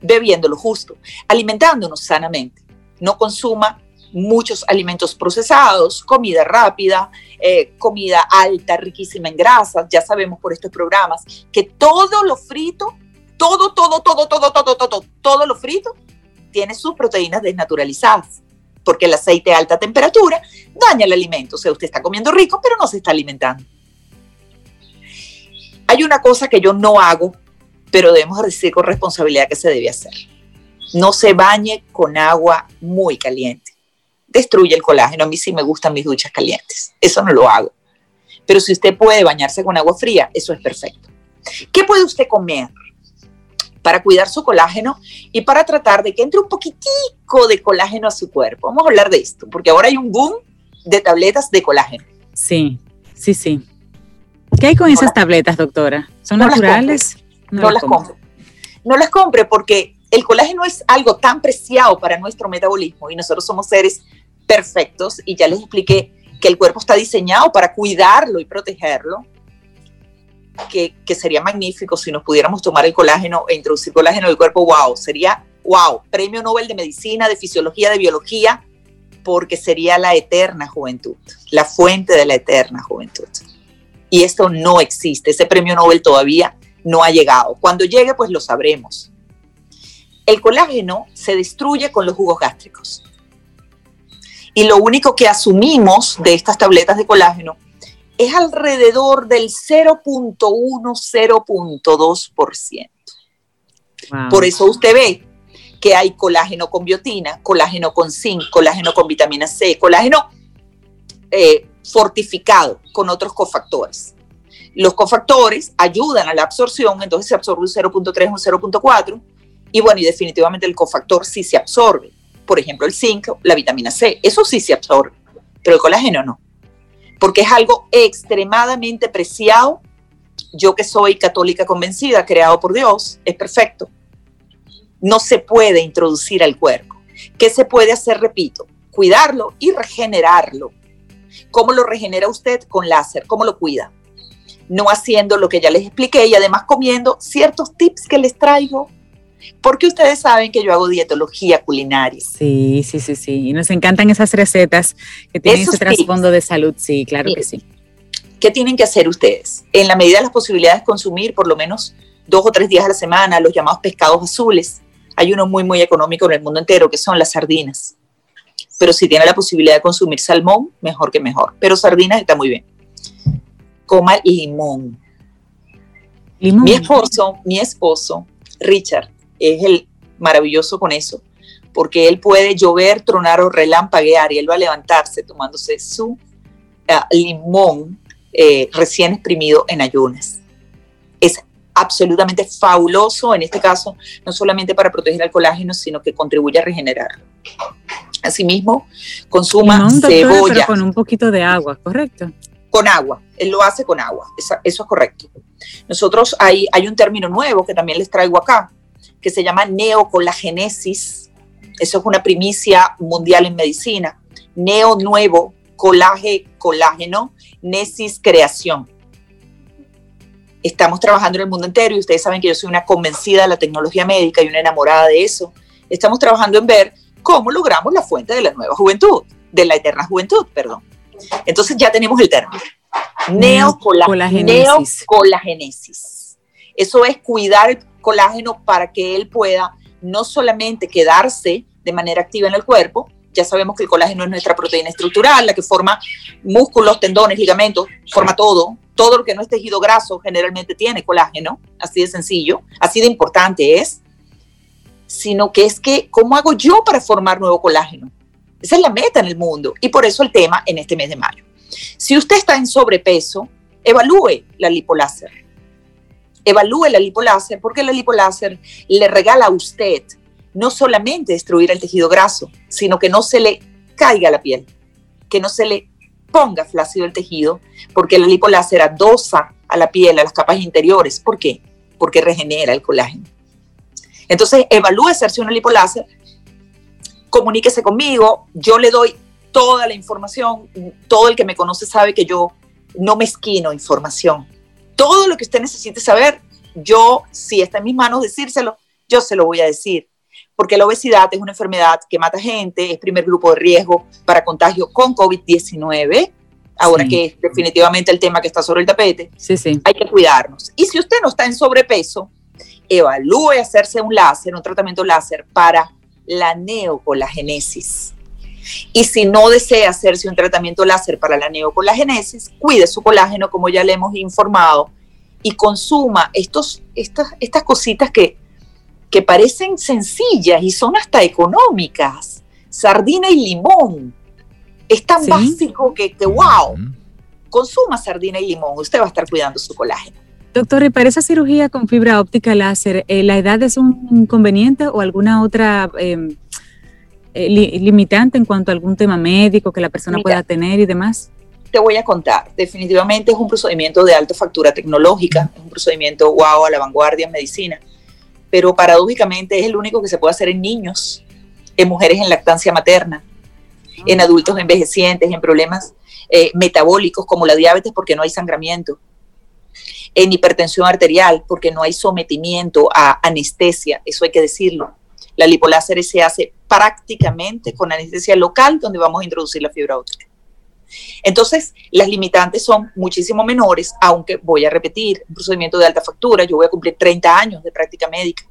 bebiendo lo justo, alimentándonos sanamente. No consuma muchos alimentos procesados, comida rápida, eh, comida alta, riquísima en grasas. Ya sabemos por estos programas que todo lo frito, todo, todo, todo, todo, todo, todo, todo lo frito tiene sus proteínas desnaturalizadas, porque el aceite a alta temperatura daña el alimento. O sea, usted está comiendo rico, pero no se está alimentando. Hay una cosa que yo no hago, pero debemos decir con responsabilidad que se debe hacer. No se bañe con agua muy caliente destruye el colágeno. A mí sí me gustan mis duchas calientes. Eso no lo hago. Pero si usted puede bañarse con agua fría, eso es perfecto. ¿Qué puede usted comer para cuidar su colágeno y para tratar de que entre un poquitico de colágeno a su cuerpo? Vamos a hablar de esto, porque ahora hay un boom de tabletas de colágeno. Sí, sí, sí. ¿Qué hay con esas tabletas, doctora? ¿Son naturales? no, las compre. No las compre porque el colágeno es algo tan preciado para nuestro metabolismo y nosotros somos seres perfectos y ya les expliqué que el cuerpo está diseñado para cuidarlo y protegerlo, que, sería magnífico si nos pudiéramos tomar el colágeno e introducir colágeno en el cuerpo, wow, sería wow, premio Nobel de Medicina, de Fisiología, de Biología, porque sería la eterna juventud, la fuente de la eterna juventud. Y esto no existe, ese premio Nobel todavía no ha llegado. Cuando llegue, pues lo sabremos. El colágeno se destruye con los jugos gástricos y lo único que asumimos de estas tabletas de colágeno es alrededor del 0.1, 0.2%. Por eso usted ve que hay colágeno con biotina, colágeno con zinc, colágeno con vitamina C, colágeno eh, fortificado con otros cofactores. Los cofactores ayudan a la absorción, entonces se absorbe un 0.3 o un 0.4, y bueno, y definitivamente el cofactor sí se absorbe por ejemplo el zinc, la vitamina C, eso sí se absorbe, pero el colágeno no, porque es algo extremadamente preciado. Yo que soy católica convencida, creado por Dios, es perfecto. No se puede introducir al cuerpo. ¿Qué se puede hacer? Repito, cuidarlo y regenerarlo. ¿Cómo lo regenera usted? Con láser. ¿Cómo lo cuida? No haciendo lo que ya les expliqué y además comiendo ciertos tips que les traigo porque ustedes saben que yo hago dietología culinaria. Sí, sí, sí, sí. Y nos encantan esas recetas que tienen ese trasfondo de salud. Sí, claro que sí. ¿Qué tienen que hacer ustedes? En la medida de las posibilidades, consumir por lo menos dos o tres días a la semana los llamados pescados azules. Hay uno muy, muy económico en el mundo entero, que son las sardinas. Pero si tiene la posibilidad de consumir salmón, mejor que mejor. Pero sardinas está muy bien. Coma limón. Limón. Mi esposo, mi esposo, Richard, es el maravilloso con eso, porque él puede llover, tronar o relampaguear y él va a levantarse tomándose su ah, limón eh, recién exprimido en ayunas. es absolutamente fabuloso, en este caso, no solamente para proteger al colágeno, sino que contribuye a regenerarlo. Asimismo, consuma cebolla. con un poquito de agua, ¿correcto? Con agua, él lo hace con agua, eso, es correcto. Nosotros hay, hay un término nuevo que también les traigo acá, que se llama neocolagenesis. Eso es una primicia mundial en medicina. Neo nuevo, colágeno, colágeno, nesis creación estamos trabajando en el mundo entero y ustedes saben que yo soy una convencida de la tecnología médica y una enamorada de eso. Estamos trabajando en ver cómo logramos la fuente de la nueva juventud, de la eterna juventud, perdón. Entonces ya tenemos el término. Neocolagenesis. Neocolagenesis. Eso es cuidar el colágeno para que él pueda no solamente quedarse de manera activa en el cuerpo, ya sabemos que el colágeno es nuestra proteína estructural, la que forma músculos, tendones, ligamentos, forma todo, todo lo que no es tejido graso generalmente tiene colágeno, así de sencillo, así de importante es, sino que es que, ¿cómo hago yo para formar nuevo colágeno? Esa es la meta en el mundo y por eso el tema en este mes de mayo. Si usted está en sobrepeso, evalúe la lipoláser. Evalúe la lipoláser porque la lipoláser le regala a usted no solamente destruir el tejido graso, sino que no se le caiga la piel, que no se le ponga flácido el tejido, porque la lipoláser adosa a la piel, a las capas interiores. ¿Por qué? Porque regenera el colágeno. Entonces, evalúe hacerse una lipoláser, comuníquese conmigo, yo le doy toda la información, todo el que me conoce sabe que yo no me esquino información. Todo lo que usted necesite saber, yo, si está en mis manos decírselo, yo se lo voy a decir porque la obesidad es una enfermedad que mata gente, es primer grupo de riesgo para contagio con COVID-19. Ahora que es definitivamente el tema que está sobre el tapete, sí, sí. hay que cuidarnos. Y si usted no está en sobrepeso, evalúe hacerse un láser, un tratamiento láser para la neocolagenesis. Y si no desea hacerse un tratamiento láser para la neocolagenesis, cuide su colágeno, como ya le hemos informado, y consuma estos, estas, estas cositas que que parecen sencillas y son hasta económicas. Sardina y limón. Es tan básico que, wow. Consuma sardina y limón, usted va a estar cuidando su colágeno. Doctor, ¿y para esa cirugía con fibra óptica láser, eh, la edad es un inconveniente o alguna otra em, eh, limitante en cuanto a algún tema médico que la persona pueda tener y demás? Te voy a contar. Definitivamente es un procedimiento de alta factura tecnológica, es un procedimiento wow a la vanguardia en medicina pero paradójicamente es el único que se puede hacer en niños, en mujeres en lactancia materna, en ah. adultos envejecientes, en problemas eh, metabólicos como la diabetes porque no hay sangramiento, en hipertensión arterial porque no hay sometimiento a anestesia, eso hay que decirlo. La lipoláser se hace prácticamente con anestesia local donde vamos a introducir la fibra óptica. Entonces, las limitantes son muchísimo menores, aunque voy a repetir, un procedimiento de alta factura, yo voy a cumplir 30 años de práctica médica,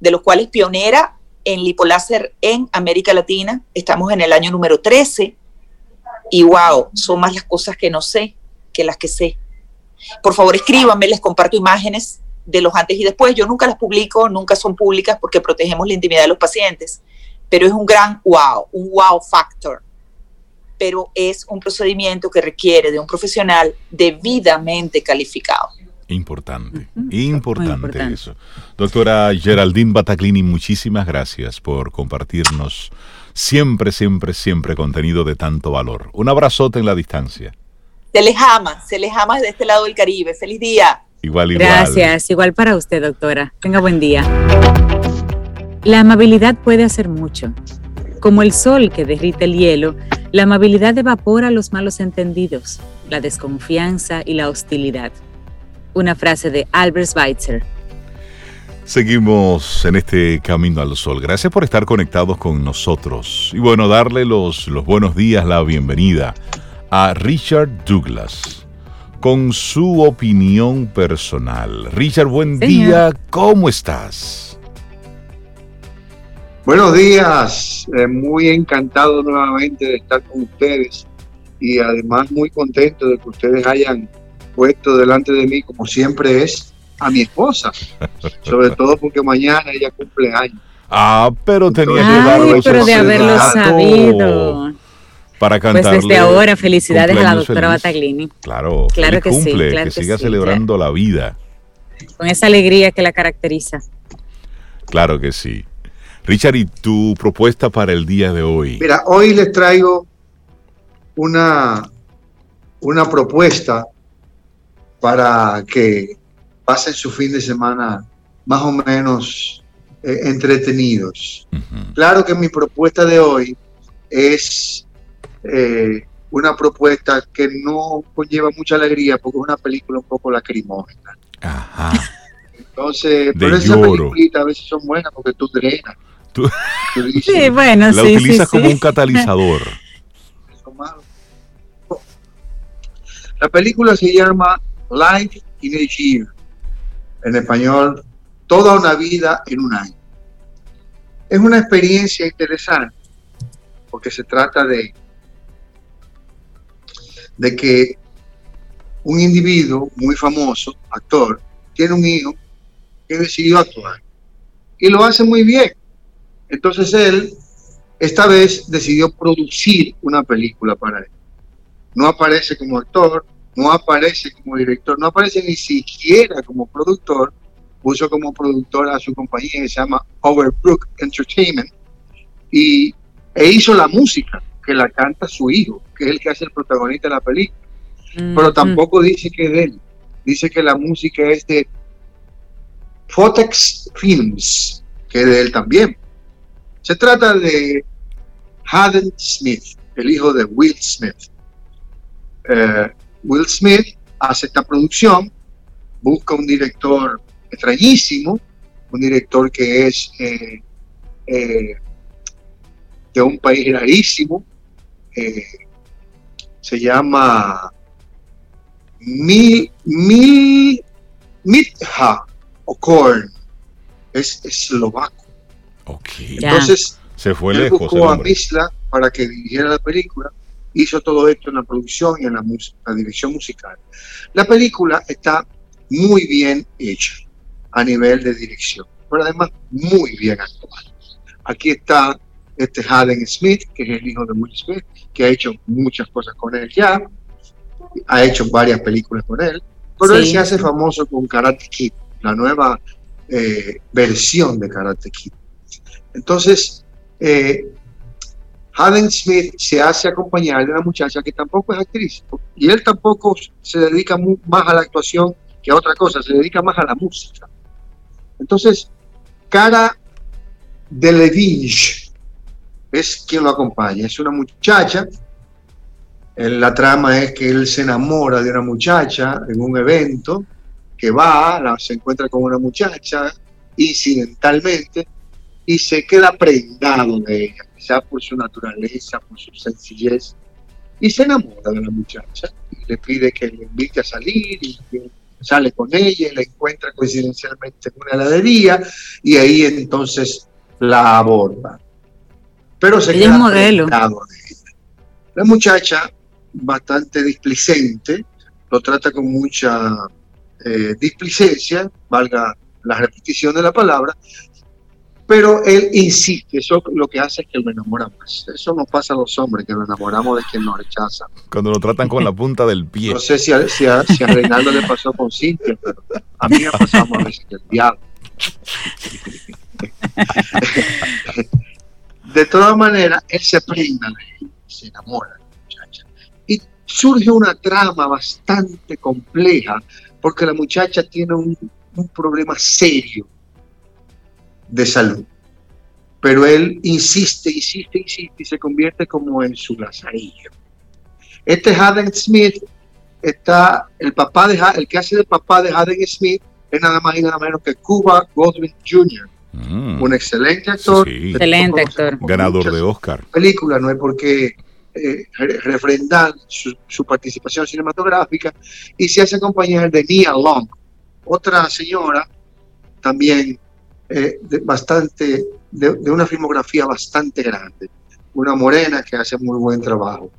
de los cuales pionera en lipoláser en América Latina, estamos en el año número 13, y wow, son más las cosas que no sé que las que sé. Por favor, escríbanme, les comparto imágenes de los antes y después. Yo nunca las publico, nunca son públicas porque protegemos la intimidad de los pacientes, pero es un gran wow, un wow factor pero es un procedimiento que requiere de un profesional debidamente calificado. Importante, importante, eso. Doctora Geraldine Bataclini, muchísimas gracias por compartirnos siempre, siempre, siempre contenido de tanto valor. Un abrazote en la distancia. Se les ama, se les ama desde este lado del Caribe. Feliz día. Igual, igual. Gracias, igual para usted, doctora. Tenga buen día. La amabilidad puede hacer mucho. Como el sol que derrite el hielo, la amabilidad evapora los malos entendidos, la desconfianza y la hostilidad. Una frase de Albert Schweitzer. Seguimos en este camino al sol. Gracias por estar conectados con nosotros. Y bueno, darle los, los buenos días, la bienvenida a Richard Douglas con su opinión personal. Richard, buen día, ¿cómo estás? Buenos días, eh, muy encantado nuevamente de estar con ustedes y además muy contento de que ustedes hayan puesto delante de mí, como siempre es, a mi esposa, sobre todo porque mañana ella cumple años. Ah, pero tenía que darlo pero de haberlo sabido. Para cantar. Pues desde ahora, felicidades a la doctora Bataglini. Claro, claro que sí. que siga celebrando la vida. con esa alegría que la caracteriza. Claro que sí. Richard, ¿y tu propuesta para el día de hoy? Mira, hoy les traigo una, una propuesta para que pasen su fin de semana más o menos eh, entretenidos. Claro que mi propuesta de hoy es eh, una propuesta que no conlleva mucha alegría porque es una película un poco lacrimógena. Ajá. Entonces, pero esas películas a veces son buenas porque tú drenas. Sí, bueno, la utilizas como un catalizador. La película se llama Life in a Year. En español, Toda una vida en un año. Es una experiencia interesante porque se trata de, de que un individuo muy famoso, actor, tiene un hijo que decidió actuar y lo hace muy bien. Entonces él, esta vez, decidió producir una película para él. No aparece como actor, no aparece como director, no aparece ni siquiera como productor, puso como productor a su compañía que se llama Overbrook Entertainment y, e hizo la música que la canta su hijo, que es el que hace el protagonista de la película. Mm, Pero tampoco dice que es de él, dice que la música es de Fotex Films, que es de él también. Se trata de Haden Smith, el hijo de Will Smith. Eh, Will Smith hace esta producción, busca un director extrañísimo, un director que es eh, eh, de un país rarísimo, se llama Mi, Mi, Mitha Okorn, es eslovaco. Entonces, se fue él lejos. Buscó a Misla para que dirigiera la película, hizo todo esto en la producción y en la, la dirección musical. La película está muy bien hecha a nivel de dirección, pero además muy bien actuada. Aquí está este Haden Smith, que es el hijo de Will Smith, que ha hecho muchas cosas con él ya, ha hecho varias películas con él, pero él se hace famoso con Karate Kid, la nueva eh, versión de Karate Kid. Entonces, eh, Haden Smith se hace acompañar de una muchacha que tampoco es actriz, y él tampoco se dedica más a la actuación que a otra cosa, se dedica más a la música. Entonces, Cara Delevingne es quien lo acompaña, es una muchacha. La trama es que él se enamora de una muchacha en un evento, que va, la, se encuentra con una muchacha incidentalmente y se queda prendado de ella, quizá por su naturaleza, por su sencillez, y se enamora de la muchacha y le pide que le invite a salir y sale con ella y la encuentra coincidencialmente en una heladería y ahí entonces la aborda. Pero se queda modelo. de ella. La muchacha, bastante displicente, lo trata con mucha eh, displicencia, valga la repetición de la palabra, pero él insiste, eso lo que hace es que lo enamora más. Eso nos pasa a los hombres, que nos enamoramos de quien nos rechaza. Cuando lo tratan con la punta del pie. No sé si a, si a, Reinaldo le pasó con Cintia, pero a mí me ha pasado a veces el diablo. de todas maneras, él se prenda se enamora de la muchacha. Y surge una trama bastante compleja, porque la muchacha tiene un, un problema serio de salud. Pero él insiste, insiste, insiste y se convierte como en su lazarillo. Este Haden Smith está, el papá de el que hace de papá de Haden Smith es nada más y nada menos que Cuba Godwin Jr., mm. un excelente actor. Excelente actor. Ganador de Oscar. Película, no es porque eh, refrendan su, su, participación cinematográfica y se hace acompañar de Nia Long, otra señora también eh, de, bastante, de, una filmografía bastante grande, una morena que hace muy buen trabajo.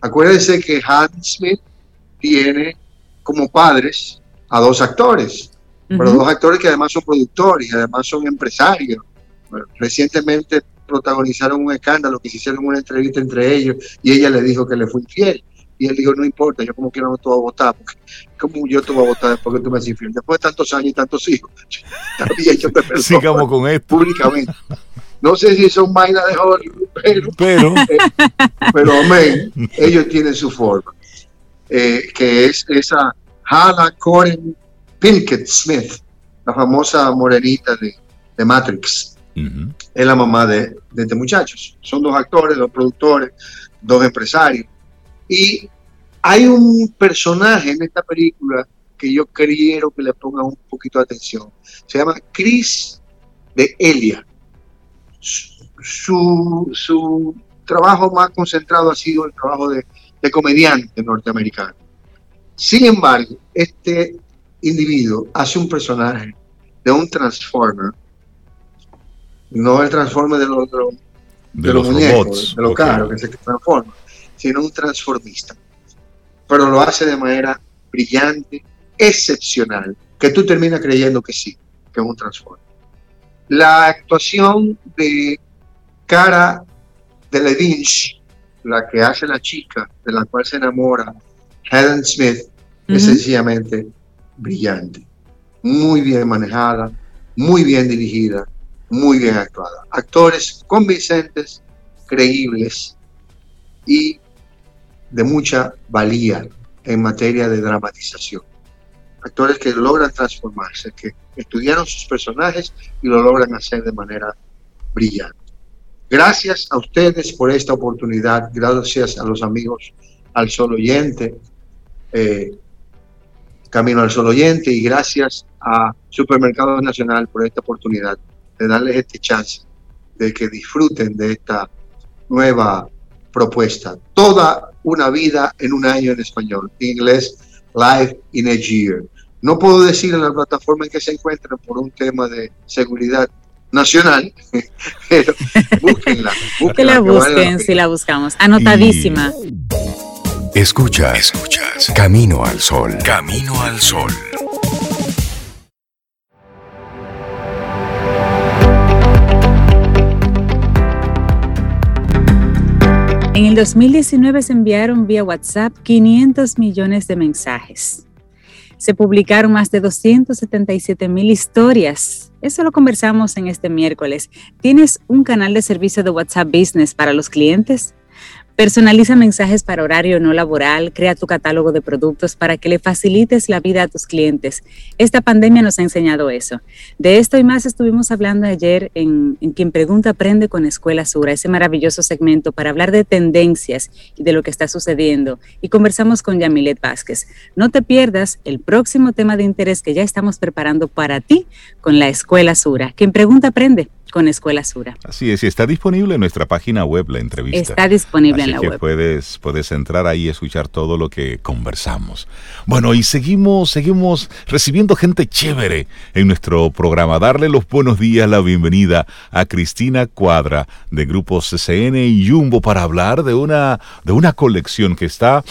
Acuérdense que Hans Smith tiene como padres a dos actores, pero dos actores que además son productores y además son empresarios. recientemente protagonizaron un escándalo que se hicieron una entrevista entre ellos y ella le dijo que le fue infiel. Y él dijo, no importa, yo como quiera no te voy a votar, porque como yo te voy a votar después que tú me haces infiel. Después de tantos años y tantos hijos, también yo te perdono. Sigamos con esto. Públicamente. No sé si son vainas de Hollywood, pero, pero, eh, pero ellos tienen su forma, eh, que es esa Hala Coren Pinkett Smith, la famosa morenita de, de Matrix. Es la mamá de, de este muchachos. Son dos actores, dos productores, dos empresarios. Y hay un personaje en esta película que yo quiero que le pongan un poquito de atención. Se llama Chris de Elia. Su, su trabajo más concentrado ha sido el trabajo de, de comediante norteamericano. Sin embargo, este individuo hace un personaje de un Transformer, no el Transformer de los, de los, de, de los, muñecos, robots. de los ok. carros que se transforman, sino un transformista. Pero lo hace de manera brillante, excepcional, que tú terminas creyendo que sí, que es un transformer. La actuación de Cara de Levine, la que hace la chica de la cual se enamora Helen Smith, es Ujú. sencillamente brillante, muy bien manejada, muy bien dirigida, muy bien actuada. Actores convincentes, creíbles y de mucha valía en materia de dramatización. Actores que logran transformarse, que estudiaron sus personajes y lo logran hacer de manera brillante. Gracias a ustedes por esta oportunidad, gracias a los amigos al Sol Oyente, eh, Camino al Sol Oyente y gracias a Supermercado Nacional por esta oportunidad de darles este chance de que disfruten de esta nueva propuesta. Toda una vida en un año en español, en inglés, Life in a Year. No puedo decir en la plataforma en que se encuentran por un tema de seguridad nacional, pero búsquenla. Que la búsquenla, que vale busquen, pena. si la buscamos. Anotadísima. Escuchas, escuchas. Camino al sol. Camino al sol. En el 2019 se enviaron vía WhatsApp 500 millones de mensajes. Se publicaron más de 277 mil historias. Eso lo conversamos en este miércoles. ¿Tienes un canal de servicio de WhatsApp Business para los clientes? Personaliza mensajes para horario no laboral, crea tu catálogo de productos para que le facilites la vida a tus clientes. Esta pandemia nos ha enseñado eso. De esto y más estuvimos hablando ayer en, en Quien Pregunta Aprende con Escuela Sura, ese maravilloso segmento para hablar de tendencias y de lo que está sucediendo. Y conversamos con Yamilet Vázquez. No te pierdas el próximo tema de interés que ya estamos preparando para ti con la Escuela Sura. Quien Pregunta Aprende con Escuela Sura. Así es, y está disponible en nuestra página web la entrevista. Está disponible Así en la que web. Puedes, puedes entrar ahí y escuchar todo lo que conversamos. Bueno, y seguimos, seguimos recibiendo gente chévere en nuestro programa. Darle los buenos días, la bienvenida a Cristina Cuadra de Grupo CCN y Jumbo para hablar de una, de una colección que está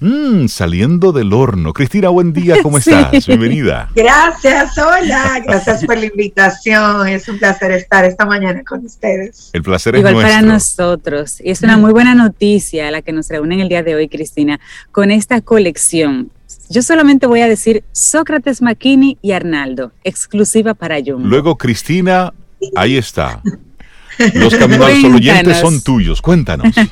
mm, saliendo del horno. Cristina, buen día, ¿cómo Sí. estás? Bienvenida. Gracias, hola, gracias por la invitación. Es un placer estar esta mañana con ustedes. El placer es Igual nuestro. para nosotros. Y es una muy buena noticia la que nos reúne en el día de hoy, Cristina, con esta colección. Yo solamente voy a decir Sócrates Makini y Arnaldo, exclusiva para Jumbo. Luego, Cristina, ahí está. Los caminos oyentes son tuyos. Cuéntanos.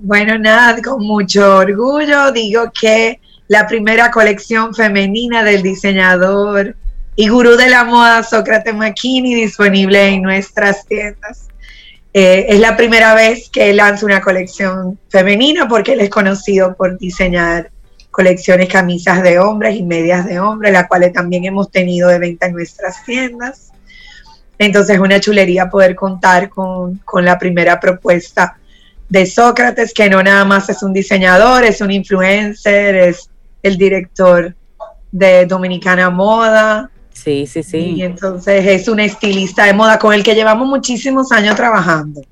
Bueno, nada, con mucho orgullo digo que la primera colección femenina del diseñador y gurú de la moda Sócrates Makini disponible en nuestras tiendas. Eh, es la primera vez que lanzo una colección femenina porque él es conocido por diseñar colecciones camisas de hombres y medias de hombres, las cuales también hemos tenido de venta en nuestras tiendas. Entonces es una chulería poder contar con, con la primera propuesta de Sócrates, que no nada más es un diseñador, es un influencer, es el director de Dominicana Moda, Sí, sí, y sí. entonces es un estilista de moda con el que llevamos muchísimos años trabajando.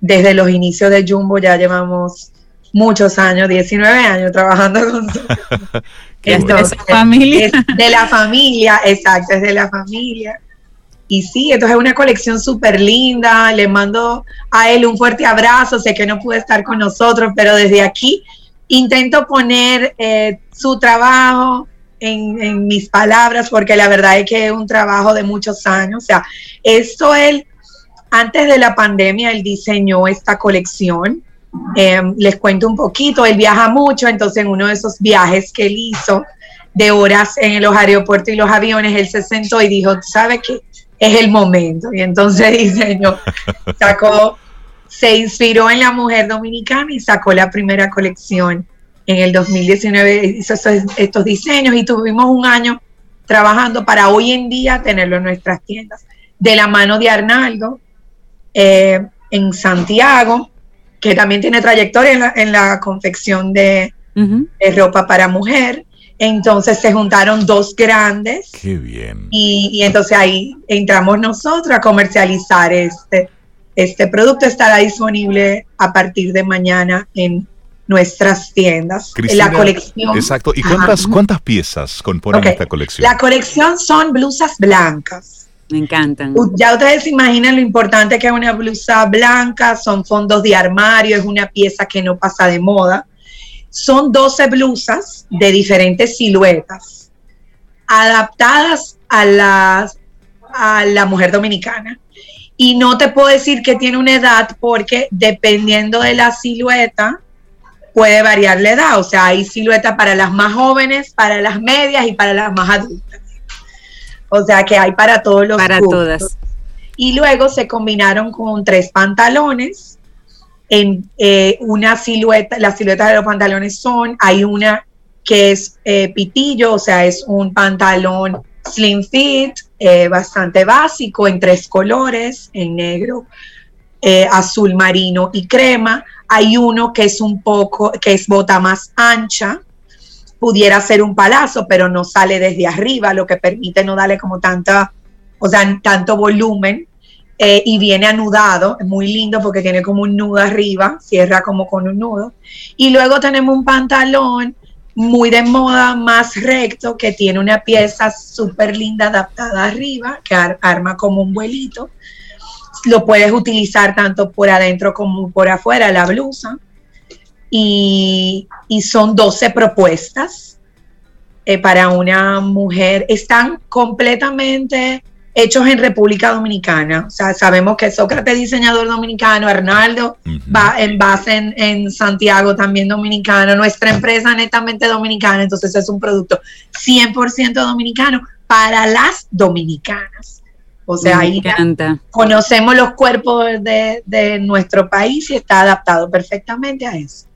Desde los inicios de Jumbo ya llevamos muchos años, 19 años trabajando con Es de bueno. su familia. Es de la familia, exacto, es de la familia. Y sí, entonces es una colección súper linda. Le mando a él un fuerte abrazo. Sé que no pude estar con nosotros, pero desde aquí intento poner eh, su trabajo en, mis palabras porque la verdad es que es un trabajo de muchos años. O sea, esto él, antes de la pandemia, él diseñó esta colección. Em, les cuento un poquito, él viaja mucho, entonces en uno de esos viajes que él hizo de horas en los aeropuertos y los aviones, él se sentó y dijo, ¿sabe qué? Es el momento. Y entonces diseñó, sacó se inspiró en la mujer dominicana y sacó la primera colección en el 2019, hizo estos, diseños y tuvimos un año trabajando para hoy en día tenerlo en nuestras tiendas. De la mano de Arnaldo eh, en Santiago, que también tiene trayectoria en la, confección de, ropa para mujer. Entonces se juntaron dos grandes. Qué bien. Y, y entonces ahí entramos nosotros a comercializar este, este producto estará disponible a partir de mañana en nuestras tiendas. la colección. Exacto. ¿Y cuántas, cuántas piezas componen esta colección? La colección son blusas blancas. Me encantan. Ya ustedes se imaginan lo importante que es una blusa blanca, son fondos de armario, es una pieza que no pasa de moda. Son 12 blusas de diferentes siluetas, adaptadas a, las, a la mujer dominicana. Y no te puedo decir que tiene una edad porque dependiendo de la silueta puede variar la edad. O sea, hay silueta para las más jóvenes, para las medias y para las más adultas. O sea que hay para todos los Para todas. Y luego se combinaron con tres pantalones. En eh, una silueta, las siluetas de los pantalones son, hay una que es eh, pitillo, o sea, es un pantalón slim fit, eh, bastante básico, en tres colores, en negro, eh, azul marino y crema. Hay uno que es un poco, que es bota más ancha, pudiera ser un palazo, pero no sale desde arriba, lo que permite no darle como tanta, o sea, tanto volumen. Eh, y viene anudado, es muy lindo porque tiene como un nudo arriba, cierra como con un nudo. Y luego tenemos un pantalón muy de moda, más recto, que tiene una pieza súper linda adaptada arriba, que arma como un vuelito. Lo puedes utilizar tanto por adentro como por afuera, la blusa. Y, son 12 propuestas eh, para una mujer. Están completamente hechos en República Dominicana. O sea, sabemos que Sócrates diseñador dominicano, Arnaldo va en base en, Santiago también dominicano, nuestra empresa netamente dominicana, entonces es un producto 100% dominicano para las dominicanas. O sea, ahí conocemos los cuerpos de, de nuestro país y está adaptado perfectamente a eso.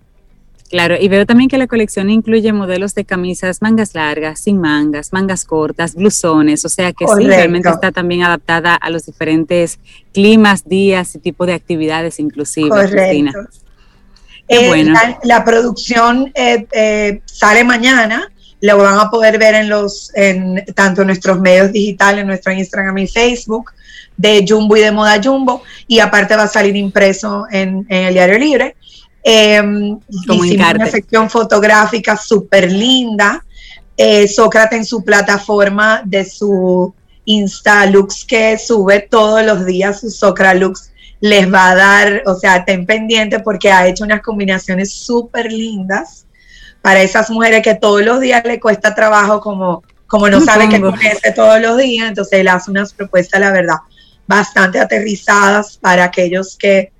Claro, y veo también que la colección incluye modelos de camisas mangas largas, sin mangas, mangas cortas, blusones, o sea que sí, realmente está también adaptada a los diferentes climas, días y tipo de actividades inclusive, Cristina. Eh, bueno. la, producción eh, eh, sale mañana, lo van a poder ver en los, en tanto en nuestros medios digitales, en nuestro Instagram y Facebook, de Jumbo y de Moda Jumbo, y aparte va a salir impreso en, en el Diario Libre. Eh, hicimos una sección fotográfica súper linda. Eh, Sócrates en su plataforma de su Insta Lux que sube todos los días su Lux les va a dar, o sea, estén pendientes porque ha hecho unas combinaciones súper lindas para esas mujeres que todos los días le cuesta trabajo como, como no sabe qué ponerse todos los días, entonces él hace unas propuestas, la verdad, bastante aterrizadas para aquellos que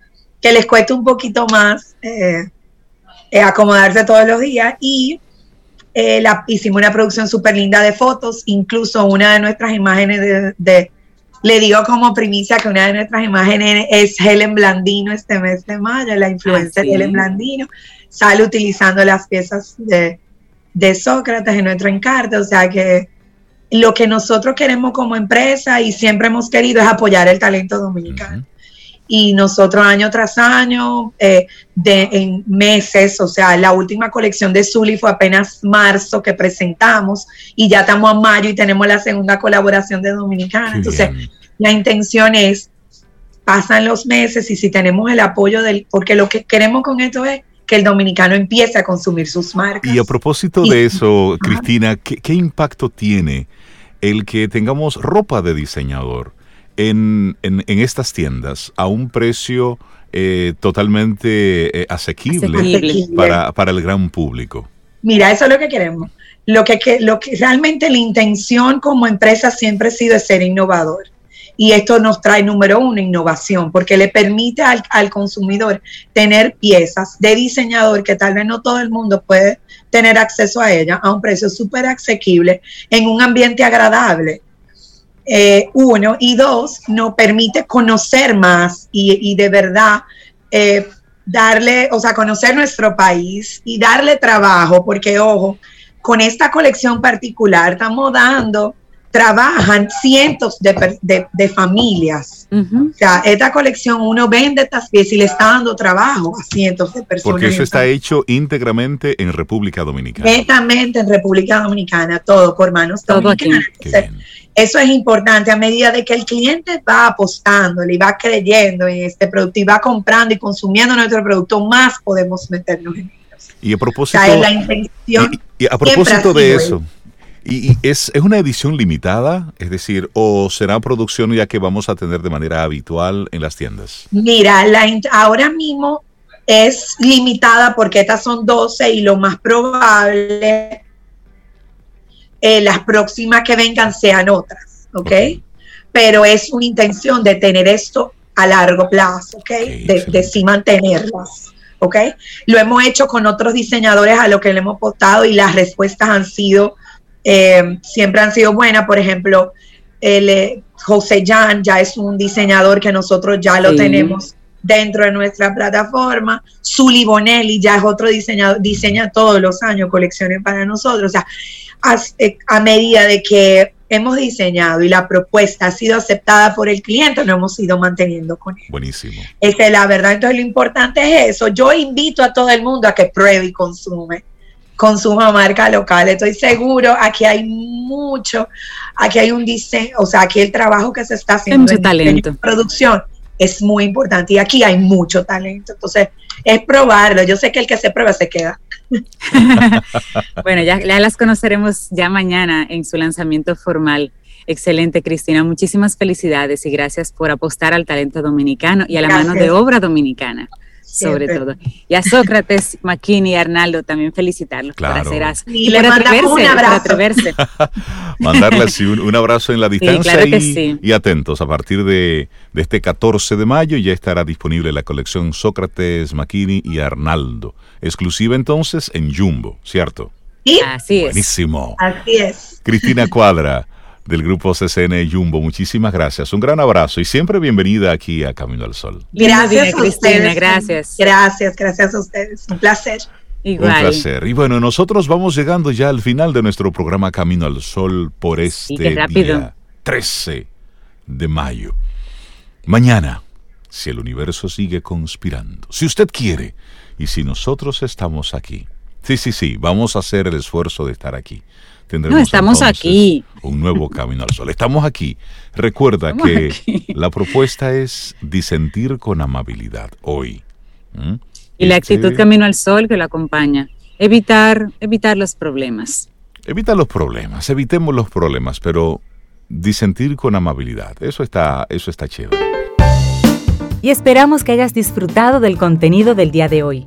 que les cueste un poquito más eh, eh, acomodarse todos los días. Y eh, la, hicimos una producción súper linda de fotos, incluso una de nuestras imágenes de, le digo como primicia que una de nuestras imágenes es Helen Blandino este mes de mayo, la influencer ah, Helen Blandino, sale utilizando las piezas de, Sócrates en nuestro encarte, o sea que lo que nosotros queremos como empresa y siempre hemos querido es apoyar el talento dominicano. Y nosotros año tras año, eh, de, en meses, o sea, la última colección de Zully fue apenas marzo que presentamos y ya estamos a mayo y tenemos la segunda colaboración de Dominicana. Entonces, la intención es, pasan los meses y si tenemos el apoyo del, porque lo que queremos con esto es que el dominicano empiece a consumir sus marcas. Y a propósito de eso, Cristina, ¿qué, ¿qué impacto tiene el que tengamos ropa de diseñador? en, estas tiendas a un precio eh, totalmente eh, asequible, Para, para, el gran público. Mira, eso es lo que queremos. Lo que, lo que realmente la intención como empresa siempre ha sido ser innovador. Y esto nos trae, número uno, innovación, porque le permite al, al, consumidor tener piezas de diseñador que tal vez no todo el mundo puede tener acceso a ella a un precio súper asequible en un ambiente agradable. Eh, uno, y dos, nos permite conocer más y, de verdad eh, darle, o sea, conocer nuestro país y darle trabajo, porque ojo, con esta colección particular estamos dando trabajan cientos de, familias. O sea, esta colección uno vende estas piezas y le está dando trabajo a cientos de personas. Porque eso está hecho íntegramente en República Dominicana. Netamente en República Dominicana, todo por manos todo dominicanas. eso es importante a medida de que el cliente va apostando, y va creyendo en este producto y va comprando y consumiendo nuestro producto, más podemos meternos en ellos. Y a propósito, y a propósito de eso, ¿Y, es, una edición limitada? Es decir, ¿o será producción ya que vamos a tener de manera habitual en las tiendas? Mira, la, ahora mismo es limitada porque estas son 12 y lo más probable, eh, las próximas que vengan sean otras, ¿ok? Pero es una intención de tener esto a largo plazo, ¿ok? de, de sí mantenerlas. ¿ok? Lo hemos hecho con otros diseñadores a lo que le hemos postado y las respuestas han sido eh, siempre han sido buenas. Por ejemplo, el, eh, José Jan ya es un diseñador que nosotros ya lo tenemos dentro de nuestra plataforma. Sully Bonelli ya es otro diseñador, diseña todos los años colecciones para nosotros. O sea, a, eh, a medida de que hemos diseñado y la propuesta ha sido aceptada por el cliente, lo hemos ido manteniendo con él. Buenísimo. Esa es la verdad. Entonces, lo importante es eso. Yo invito a todo el mundo a que pruebe y consume consuma marca local. Estoy seguro, aquí hay mucho, aquí hay un diseño, o sea, aquí el trabajo que se está haciendo en talento. producción es muy importante y aquí hay mucho talento. Entonces, es probarlo. Yo sé que el que se prueba se queda. bueno, ya, ya las conoceremos ya mañana en su lanzamiento formal. Excelente, Cristina. Muchísimas felicidades y gracias por apostar al talento dominicano y a la mano de obra dominicana sobre todo. Y a Sócrates, Maquini y Arnaldo también felicitarlos por hacer eso. Y, le mandamos un abrazo. Mandarles un, abrazo en la distancia y, atentos. A partir de, este 14 de mayo ya estará disponible la colección Sócrates, Maquini y Arnaldo. Exclusiva entonces en Jumbo, ¿cierto? Sí. Así es. Buenísimo. Así es. Cristina Cuadra del grupo CCN Jumbo. Muchísimas gracias. Un gran abrazo y siempre bienvenida aquí a Camino al Sol. Gracias, Cristina. Gracias. Gracias, gracias a ustedes. Un placer. Igual. Un placer. Y bueno, nosotros vamos llegando ya al final de nuestro programa Camino al Sol por este día 13 de mayo. Mañana, si el universo sigue conspirando, si usted quiere y si nosotros estamos aquí. Sí, sí, sí, vamos a hacer el esfuerzo de estar aquí no, estamos aquí. Un nuevo camino al sol. Estamos aquí. Recuerda que la propuesta es disentir con amabilidad hoy. Y la actitud este camino al sol que lo acompaña. Evitar, evitar los problemas. Evita los problemas, evitemos los problemas, pero disentir con amabilidad. Eso está, eso está chévere. Y esperamos que hayas disfrutado del contenido del día de hoy.